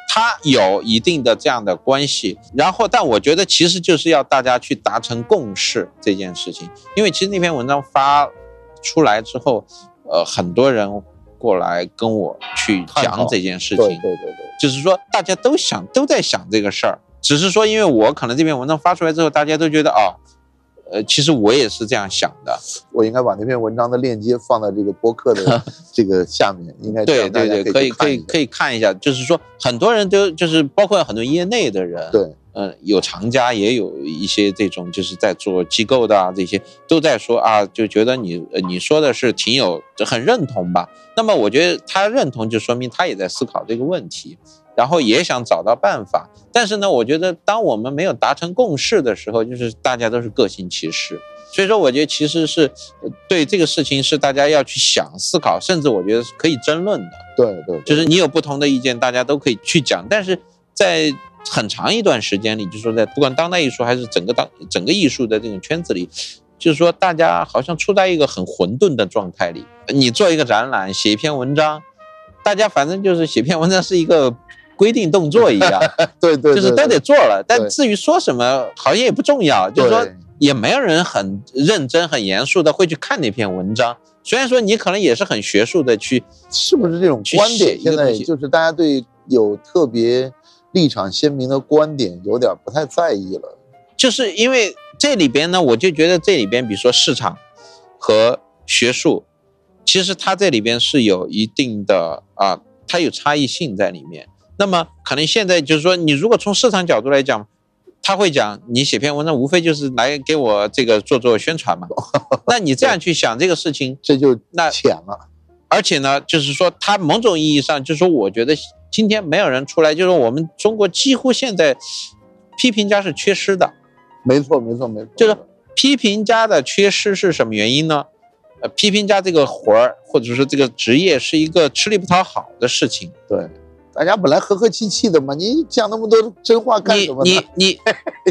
它有一定的这样的关系。然后，但我觉得其实就是要大家去达成共识这件事情。因为其实那篇文章发出来之后，呃，很多人过来跟我去讲这件事情。对对对对，就是说大家都想都在想这个事儿，只是说因为我可能这篇文章发出来之后，大家都觉得哦。呃，其实我也是这样想的。我应该把那篇文章的链接放在这个播客的 这个下面，应该对对对，可以可以可以看一下。就是说，很多人都就是包括很多业内的人，对，嗯，有厂家，也有一些这种就是在做机构的啊，这些都在说啊，就觉得你你说的是挺有很认同吧。那么我觉得他认同，就说明他也在思考这个问题。然后也想找到办法，但是呢，我觉得当我们没有达成共识的时候，就是大家都是各行其事。所以说，我觉得其实是对这个事情是大家要去想、思考，甚至我觉得是可以争论的。对对，就是你有不同的意见，大家都可以去讲。但是在很长一段时间里，就是说在不管当代艺术还是整个当整个艺术的这种圈子里，就是说大家好像处在一个很混沌的状态里。你做一个展览，写一篇文章，大家反正就是写篇文章是一个。规定动作一样，对对，就是都得做了。但至于说什么，好像也不重要。就是说，也没有人很认真、很严肃的会去看那篇文章。虽然说你可能也是很学术的去，是不是这种观点？现在就是大家对有特别立场鲜明的观点有点不太在意了。就是因为这里边呢，我就觉得这里边，比如说市场和学术，其实它这里边是有一定的啊，它有差异性在里面。那么可能现在就是说，你如果从市场角度来讲，他会讲你写篇文章无非就是来给我这个做做宣传嘛。那你这样去想这个事情，这就那浅了。而且呢，就是说，他某种意义上就是说，我觉得今天没有人出来，就是我们中国几乎现在批评家是缺失的。没错，没错，没错。就是批评家的缺失是什么原因呢？呃，批评家这个活儿或者说这个职业是一个吃力不讨好的事情。对。大家本来和和气气的嘛，你讲那么多真话干什么呢？你你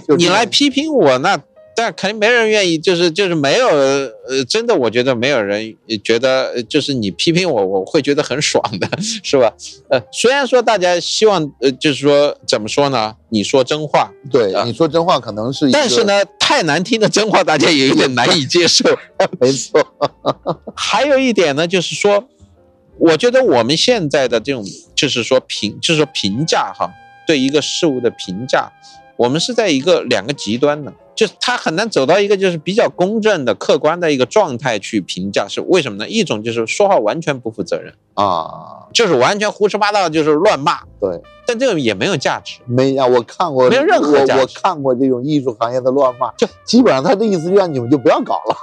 你你来批评我，那但肯定没人愿意，就是就是没有呃，真的，我觉得没有人觉得呃就是你批评我，我会觉得很爽的，是吧？呃，虽然说大家希望呃，就是说怎么说呢？你说真话，对，啊你说真话可能是，但是，呢，太难听的真话大家也有点难以接受。没错，还有一点呢，就是说，我觉得我们现在的这种，就是说评，就是说评价哈，对一个事物的评价，我们是在一个两个极端的，就是他很难走到一个就是比较公正的、客观的一个状态去评价，是为什么呢？一种就是说话完全不负责任，啊，就是完全胡说八道，就是乱骂，对，但这个也没有价值。没呀，我看过，没有任何我我价值看过这种艺术行业的乱骂，就基本上他的意思就让你们就不要搞了，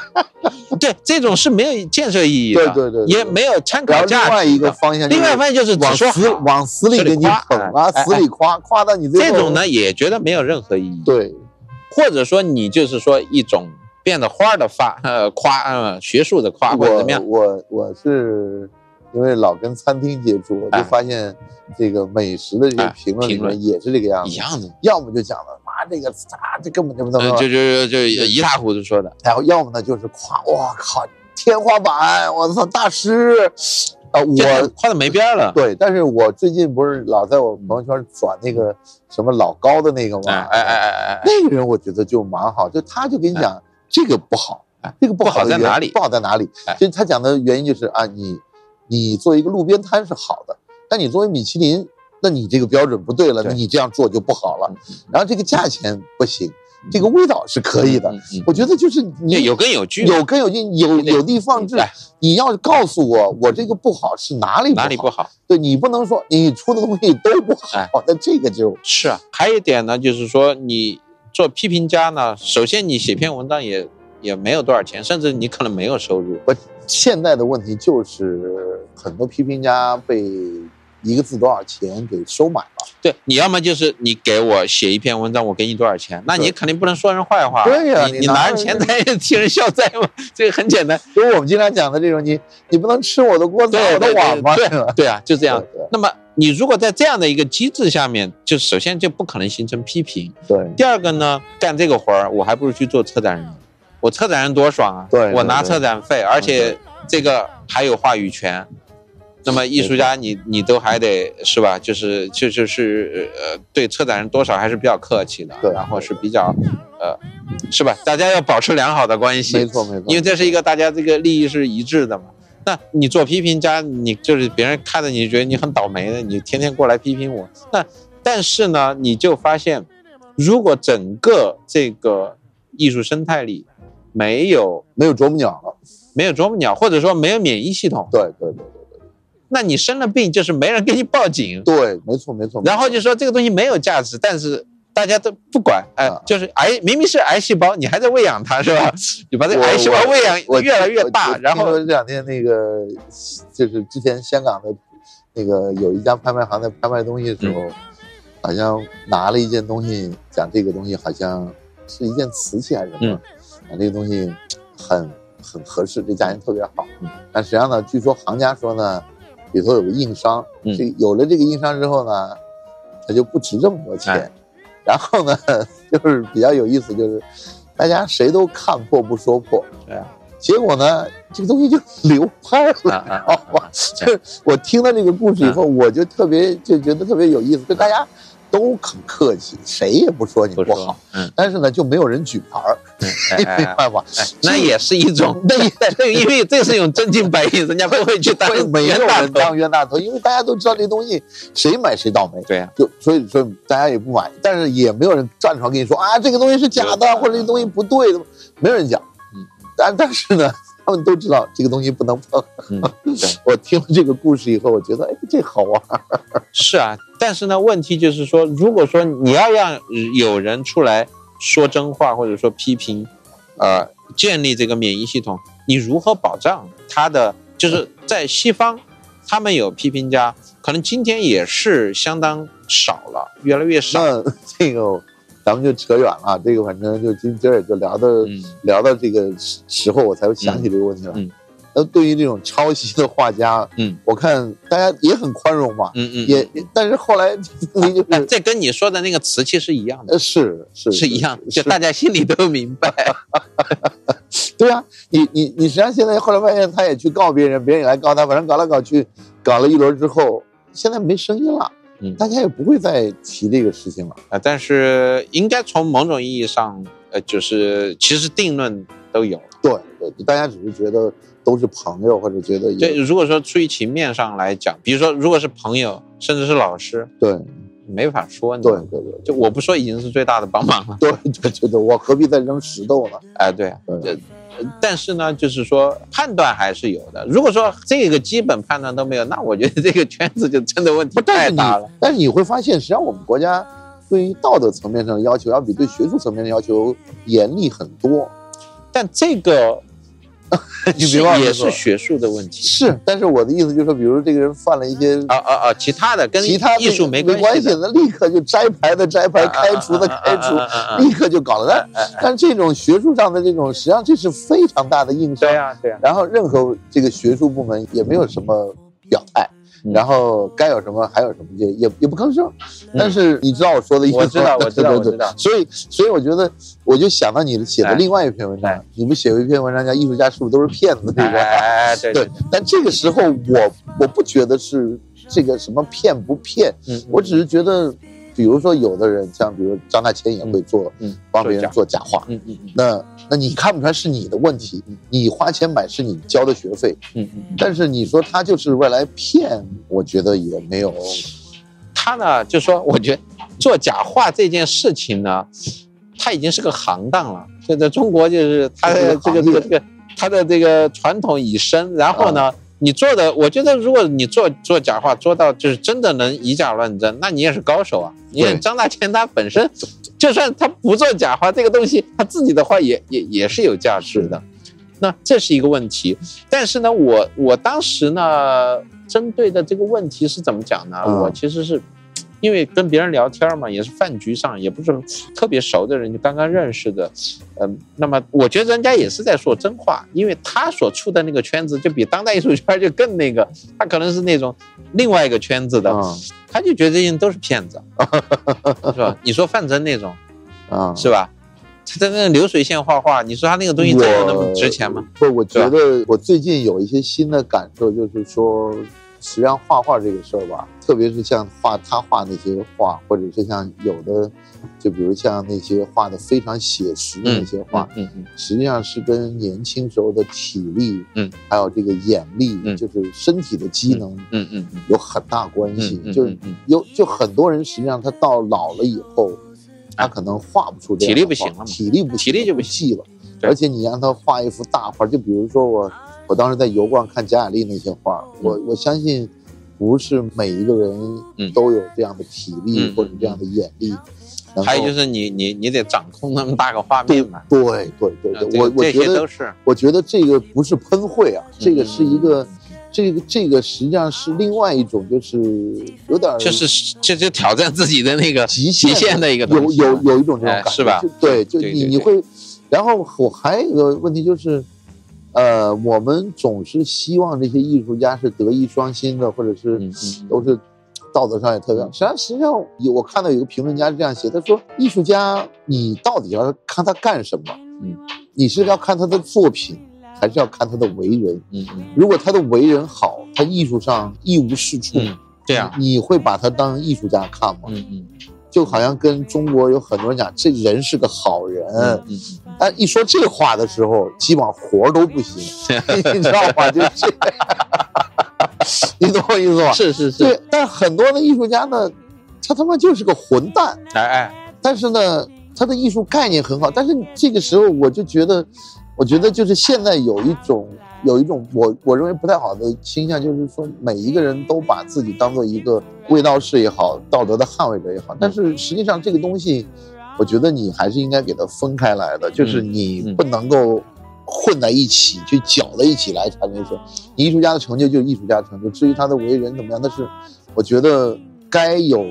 对，这种是没有建设意义的，对对对对也没有参考价值另。外一个方向，另外一方面就是往死往死里给你捧啊，哎哎死里夸，夸到你这种呢，也觉得没有任何意义。对，或者说你就是说一种变得花儿的发呃夸呃学术的夸或者怎么样，我我我是因为老跟餐厅接触，我就哎。发现这个美食的这些哎评论里面也是这个样子，一样的，要么就讲了妈这个啊这根本就不能呃，就就就一塌糊涂说的。然后要么呢就是夸我靠天花板，我操大师，啊我夸的没边儿了。对，但是我最近不是老在我朋友圈转那个什么老高的那个吗？哎哎哎哎哎，那个人我觉得就蛮好，就他就跟你讲这个不好哎，这个不不好的在哪里不好在哪里哎？就他讲的原因就是啊，你你作为一个路边摊是好的，但你作为米其林，那你这个标准不对了，对你这样做就不好了。嗯然后这个价钱不行，这个味道是可以的。我觉得就是你嗯有根有据，有根有据，有有的放矢哎。你要告诉我，我这个不好是哪里？哪里不好？对你不能说你出的东西都不哎好，那这个就是啊，还有一点呢，就是说你做批评家呢，首先你写篇文章也也没有多少钱，甚至你可能没有收入。我现在的问题就是很多批评家被一个字多少钱给收买了。对你要么就是你给我写一篇文章，我给你多少钱，那你肯定不能说人坏话。对呀你拿你拿着着钱财替 人消灾嘛，这个很简单。就是我们经常讲的这种，你你不能吃我的锅砸我的碗吗？对对啊，就这样。对那么你如果在这样的一个机制下面，就首先就不可能形成批评。对第二个呢，干这个活儿，我还不如去做车展人。我车展人多爽啊！对对我拿对策展费，而且这个还有话语权。那么艺术家你你都还得是吧？就是就就是呃，对策展人多少还是比较客气的，对然后是比较呃，是吧？大家要保持良好的关系，没错没错，因为这是一个大家这个利益是一致的嘛。那你做批评家，你就是别人看着你觉得你很倒霉的，你天天过来批评我。那但是呢，你就发现，如果整个这个艺术生态里没有没有啄木鸟了。没有啄木鸟，或者说没有免疫系统，对对对那你生了病就是没人给你报警，对对，没错没错。然后就说这个东西没有价值，但是大家都不管，哎、啊就是癌明明是癌细胞，你还在喂养它是吧？你把这个癌细胞喂养越来越我大，然后这两天那个就是之前香港的那个有一家拍卖行在拍卖东西的时嗯候，好像拿了一件东西，讲这个东西好像是一件瓷器还是什么，嗯啊，这个东西很很合适，这价钱特别好。嗯但实际上呢，据说行家说呢，里头有个硬伤，嗯。这个有了这个硬伤之后呢，它就不值这么多钱。哎。然后呢，就是比较有意思，就是大家谁都看破不说破，对啊。结果呢，这个东西就流拍了，啊啊知道吗？就是我听到这个故事以后，我就特别就觉得特别有意思，就大家都很客气，谁也不说你不好，，嗯，但是呢，就没有人举牌儿，哎哎哎明白吧？哎，那也是一种，那也那因为这是一种真金白银，人家不会去当冤大头。人当冤大头，因为大家都知道这东西谁买谁倒霉。对呀，就所以所以大家也不买，但是也没有人站出来跟你说啊，这个东西是假的，或者这个东西不对的，没有人讲。嗯，但但是呢，他们都知道这个东西不能碰。嗯，我听了这个故事以后，我觉得哎，这好玩。是啊。但是呢，问题就是说，如果说你要让有人出来说真话，或者说批评，呃，建立这个免疫系统，你如何保障他的？就是在西方，他们有批评家，可能今天也是相当少了，越来越少。那这个咱们就扯远了，这个反正就今今儿也就聊到、嗯。聊到这个时时候，我才想起这个问题来。嗯。呃，对于这种抄袭的画家，嗯，我看大家也很宽容嘛，嗯嗯，也，但是后来你就哎，是这跟你说的那个瓷器是一样的，呃是是是一样的，就大家心里都明白。对啊，你你你实际上现在后来发现，他也去告别人，别人也来告他，反正搞来搞去，搞了一轮之后，现在没声音了，嗯大家也不会再提这个事情了。啊，但是应该从某种意义上，呃，就是其实定论都有了。对对，大家只是觉得都是朋友，或者觉得对，如果说出于情面上来讲，比如说如果是朋友，甚至是老师，对没法说。对对对就我不说已经是最大的帮忙了。对对对对，我何必再扔石头呢？哎，对，对这。但是呢，就是说判断还是有的。如果说这个基本判断都没有，那我觉得这个圈子就真的问题太大了。但是你会发现，实际上我们国家对于道德层面上的要求，要比对学术层面的要求严厉很多。但这个 你别忘了也是学术的问题是，但是我的意思就是说，比如这个人犯了一些啊啊啊！其他的跟其他艺术没关系关的，的，立刻就摘牌的摘牌，开除的开除，立刻就搞了。但但这种学术上的这种，实际上这是非常大的硬伤对。呀对呀。然后任何这个学术部门也没有什么表态，嗯然后该有什么还有什么，也也也不吭声。但是你知道我说的意思吗？我知道我知道对对对我知道所以所以我觉得，我就想到你写的哎另外一篇文章哎，你们写过一篇文章叫《艺术家是不是都是骗子》这个？哎，对对，但这个时候我我不觉得是这个什么骗不骗，嗯，我只是觉得，比如说有的人像比如张大千也会做，嗯帮别人做假画，嗯嗯嗯那那你看不出来是你的问题，你花钱买是你交的学费，嗯嗯嗯，但是你说他就是为来骗，我觉得也没有，他呢，就说我觉得做假画这件事情呢，他已经是个行当了。现在中国，就是他的这个这个这个他的这个传统已深，然后呢。你做的，我觉得如果你做做假话做到就是真的能以假乱真，那你也是高手啊！你看张大千他本身，就算他不做假花，这个东西他自己的话也也也是有价值的。那这是一个问题，但是呢，我我当时呢，针对的这个问题是怎么讲呢？嗯我其实是因为跟别人聊天嘛，也是饭局上，也不是特别熟的人，就刚刚认识的，嗯、那么我觉得人家也是在说真话，因为他所处的那个圈子就比当代艺术圈就更那个，他可能是那种另外一个圈子的，嗯他就觉得这些人都是骗子，是吧？你说范曾那种啊，是吧？他在那流水线画画，你说他那个东西真有那么值钱吗？不，我觉得我最近有一些新的感受，就是说，实际上画画这个事儿吧，特别是像画他画那些画，或者是像有的，就比如像那些画的非常写实的那些画，嗯嗯实际上是跟年轻时候的体力，嗯，还有这个眼力，嗯就是身体的机能嗯嗯嗯有很大关系。就是有就很多人实际上他到老了以后，他可能画不出这体力不行画了体力不行体力就不细了。而且你让他画一幅大画，就比如说我，我当时在油罐看贾雅丽那些画，我我相信，不是每一个人嗯。都有这样的体力嗯或者这样的眼力。还有就是你你你得掌控那么大个画面嘛，对对对呃对，我这这我觉得都是我觉得这个不是喷绘啊，这个是一嗯个，这个这个实际上是另外一种，就是有点就是 就就挑战自己的那个极限极限的一个有有有一种这种感觉，哎是吧对，就你你会，然后我还有一个问题就是，呃，我们总是希望这些艺术家是德艺双馨的，或者是都是道德上也特别好。实际上，实际上有我看到有个评论家是这样写，他说艺术家你到底要看他干什么？嗯，你是要看他的作品，还是要看他的为人？嗯嗯如果他的为人好，他艺术上一无是处，嗯，对呀，你会把他当艺术家看吗？嗯嗯就好像跟中国有很多人讲，这人是个好人，但一说这话的时候，基本上活儿都不行，你知道吗？就这，你懂我意思吗？是是是，对，但很多的艺术家呢，他他妈就是个混蛋，哎哎，但是呢，他的艺术概念很好，但是这个时候我就觉得，我觉得就是现在有一种有一种我我认为不太好的倾向，就是说每一个人都把自己当做一个卫道士也好，道德的捍卫者也好，但是实际上这个东西，我觉得你还是应该给它分开来的，就是你嗯不能够。混在一起，去搅在一起来才能说，你艺术家的成就就是艺术家的成就。至于他的为人怎么样，但是我觉得该有，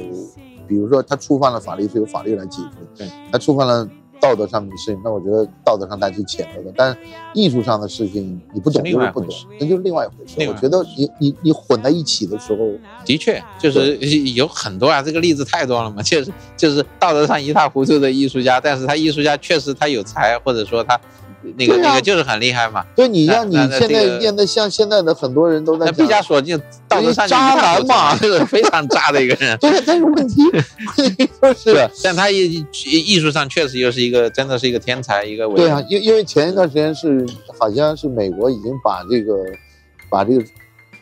比如说他触犯了法律是由法律来解决，对，他触犯了道道德上面的事情，那我觉得道德上大家去谴责的，但艺术上的事情你不懂就是不懂那就是另外一回事。我觉得你你你混在一起的时候，的确，就是有很多啊，这个例子太多了嘛。确实，就是道德上一塌糊涂的艺术家，但是他艺术家确实他有才，或者说他那个、啊那个就是很厉害嘛。对你那让你现在这个念的像现在的很多人都在那毕加索就道德上渣男嘛一塌糊涂是非常渣的一个人。对，但是问题问 题就是。但他艺艺术上确实又是一个，真的是一个天才，一个对啊，因因为前一段时间是好像是美国已经把这个把这个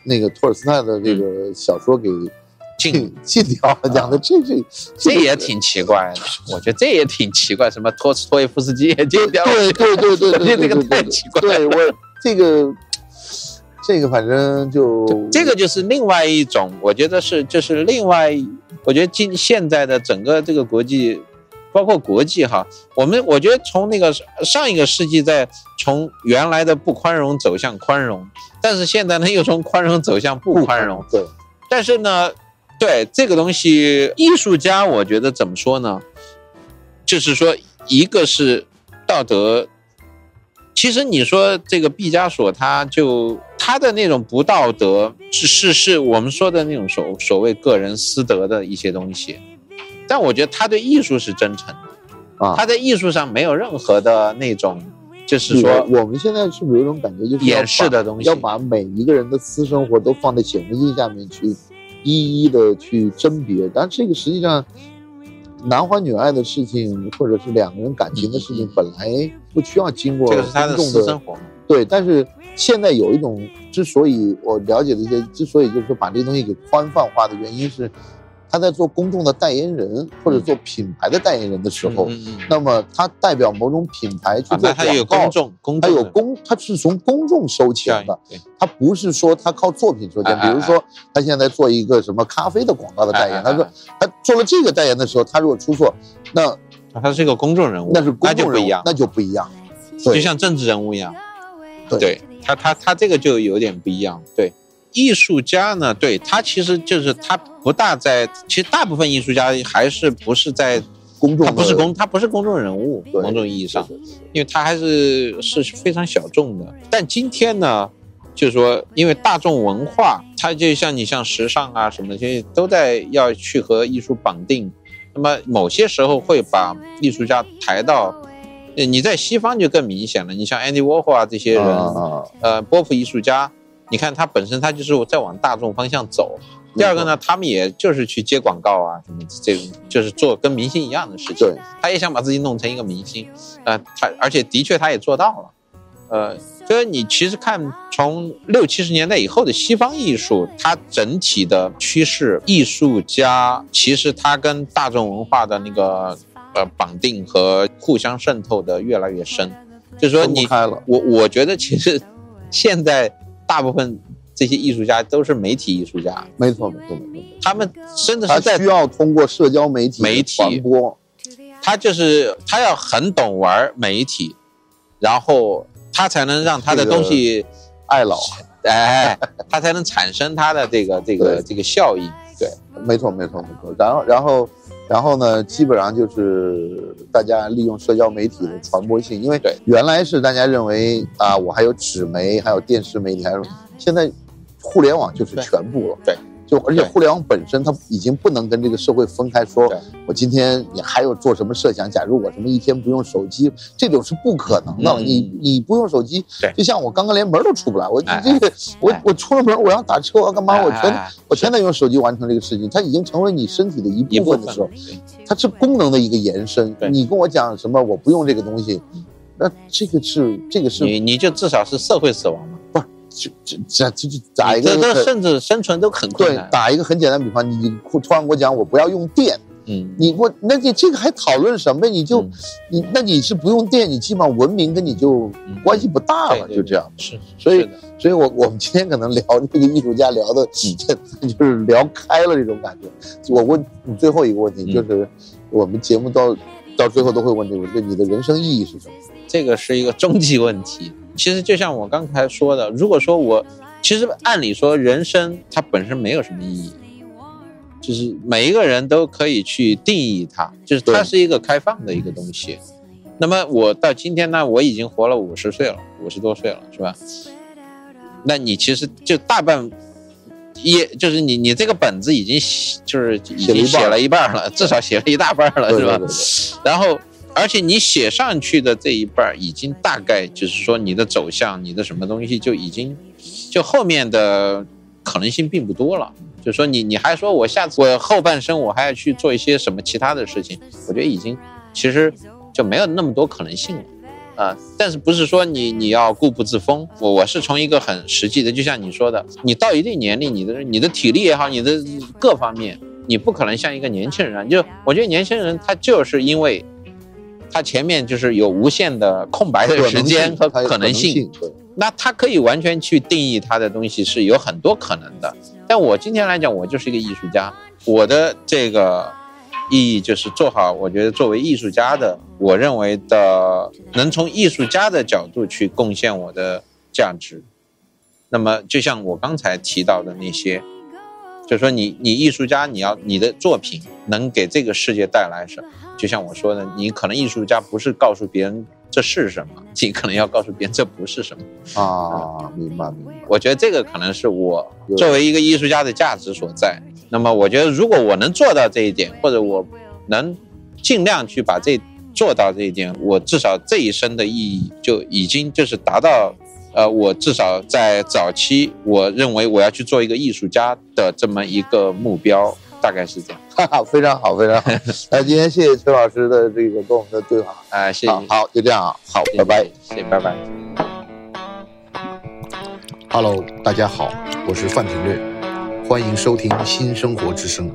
那个托尔斯泰的这个小说给禁禁禁掉了，讲的这这这也挺奇怪的，我觉得这也挺奇怪，什么托斯托耶夫斯基也禁掉了，对对对对 这个太奇怪对我这个这个反正就这个就是另外一种，我觉得是就是另外，我觉得今现在的整个这个国际，包括国际哈，我们我觉得从那个上一个世纪在从原来的不宽容走向宽容，但是现在呢又从宽容走向不宽容，对。但是呢，对这个东西，艺术家我觉得怎么说呢？就是说，一个是道德，其实你说这个毕加索，他就他的那种不道德，是是是我们说的那种所所谓个人私德的一些东西，但我觉得他对艺术是真诚的，啊他在艺术上没有任何的那种，就是是说我们现在是不是有一种感觉，就是要掩饰的东西要把每一个人的私生活都放在显微镜下面去一一的去甄别，但这个实际上。男欢女爱的事情，或者是两个人感情的事情，本来不需要经过这个是他的私生活嘛。对，但是现在有一种，之所以我了解的一些，之所以就是说把这个东西给宽泛化的原因是，他在做公众的代言人或者做品牌的代言人的时候，嗯嗯嗯那么他代表某种品牌去啊，做那他有，公众，公他有公，他是从公众收钱的，对他不是说他靠作品收钱。比如说，他现在做一个什么咖啡的广告的代言，他说他做了这个代言的时候，他如果出错，那他是一个公众人物，那是公众人物就不一样，那就不一样。对就像政治人物一样。对对他，他他这个就有点不一样。对，艺术家呢，对他其实就是他不大在，其实大部分艺术家还是不是在，公众他不是公，他不是公众人物，某种意义上，因为他还是是非常小众的。但今天呢，就是说，因为大众文化，它就像你像时尚啊什么的，这些都在要去和艺术绑定。那么某些时候会把艺术家抬到，呃你在西方就更明显了。你像 Andy Warhol 啊这些人，啊呃，波普艺术家，你看他本身他就是在往大众方向走。第二个呢，他们也就是去接广告啊，什么这种，就是做跟明星一样的事情。对，他也想把自己弄成一个明星，呃，他而且的确他也做到了，呃，所以你其实看从六七十年代以后的西方艺术，它整体的趋势，艺术家其实它跟大众文化的那个呃绑定和互相渗透的越来越深，就是说你。我我觉得其实现在大部分这些艺术家都是媒体艺术家，没错，没错，没错。他们真的他是在需要通过社交媒体媒体传播，他就是他要很懂玩媒体，然后他才能让他的东西，爱老，哎，他才能产生他的这个这个这个效应。对，没错，没错，没错。然后，然后，然后呢，基本上就是大家利用社交媒体的传播性，因为对原来是大家认为啊，我还有纸媒，还有电视媒体，还有现在互联网就是全部了。对。就而且互联网本身它已经不能跟这个社会分开说，对我今天你还有做什么设想？假如我什么一天不用手机，这种是不可能的。嗯你你不用手机，就像我刚刚连门都出不来，我哎这个我哎我出了门我要打车我要干嘛？我全哎我全得用手机完成这个事情，它已经成为你身体的一一部分的时候，它是功能的一个延伸。你跟我讲什么我不用这个东西，那这个是这个是你你就至少是社会死亡嘛，这这这这这打一个这甚至生存都很困对难。打一个很简单的比方，你突然给我讲我不要用电，嗯，你我那你这个还讨论什么？你就嗯你那你是不用电，你基本上文明跟你就嗯关系不大了，对对就这样。是，所以所以我我们今天可能聊这个艺术家聊的，嗯就是聊开了这种感觉。我问你最后一个问题，嗯就是我们节目到到最后都会问这个问题：你的人生意义是什么？这个是一个终极问题。其实就像我刚才说的，如果说我其实按理说人生它本身没有什么意义，就是每一个人都可以去定义它，就是它是一个开放的一个东西。那么我到今天呢，我已经活了五十岁了，五十多岁了，是吧？那你其实就大半，也就是你你这个本子已经就是已经写了一半了，至少写了一大半了，是吧？然后，而且你写上去的这一半已经大概就是说你的走向，你的什么东西就已经，就后面的可能性并不多了。就说你你还说我下次我后半生我还要去做一些什么其他的事情，我觉得已经其实就没有那么多可能性了。啊，但是不是说你你要固步自封？我我是从一个很实际的，就像你说的，你到一定年龄，你的你的体力也好，你的各方面，你不可能像一个年轻人。就我觉得年轻人他就是因为，他前面就是有无限的空白的时间和可能性，那他可以完全去定义他的东西是有很多可能的。但我今天来讲，我就是一个艺术家，我的这个。意义就是做好，我觉得作为艺术家的，我认为的能从艺术家的角度去贡献我的价值。那么，就像我刚才提到的那些，就说你你艺术家，你要你的作品能给这个世界带来什么？就像我说的，你可能艺术家不是告诉别人这是什么，你可能要告诉别人这不是什么啊。明白明白。我觉得这个可能是我作为一个艺术家的价值所在。那么我觉得，如果我能做到这一点，或者我能尽量去把这做到这一点，我至少这一生的意义就已经就是达到，呃，我至少在早期，我认为我要去做一个艺术家的这么一个目标，大概是这样。哈哈，非常好，非常好。那今天谢谢崔老师的这个跟我们的对话，哎，谢谢。好，就这样啊，好，拜拜，谢谢，拜拜。Hello，大家好，我是范廷略。欢迎收听新生活之声。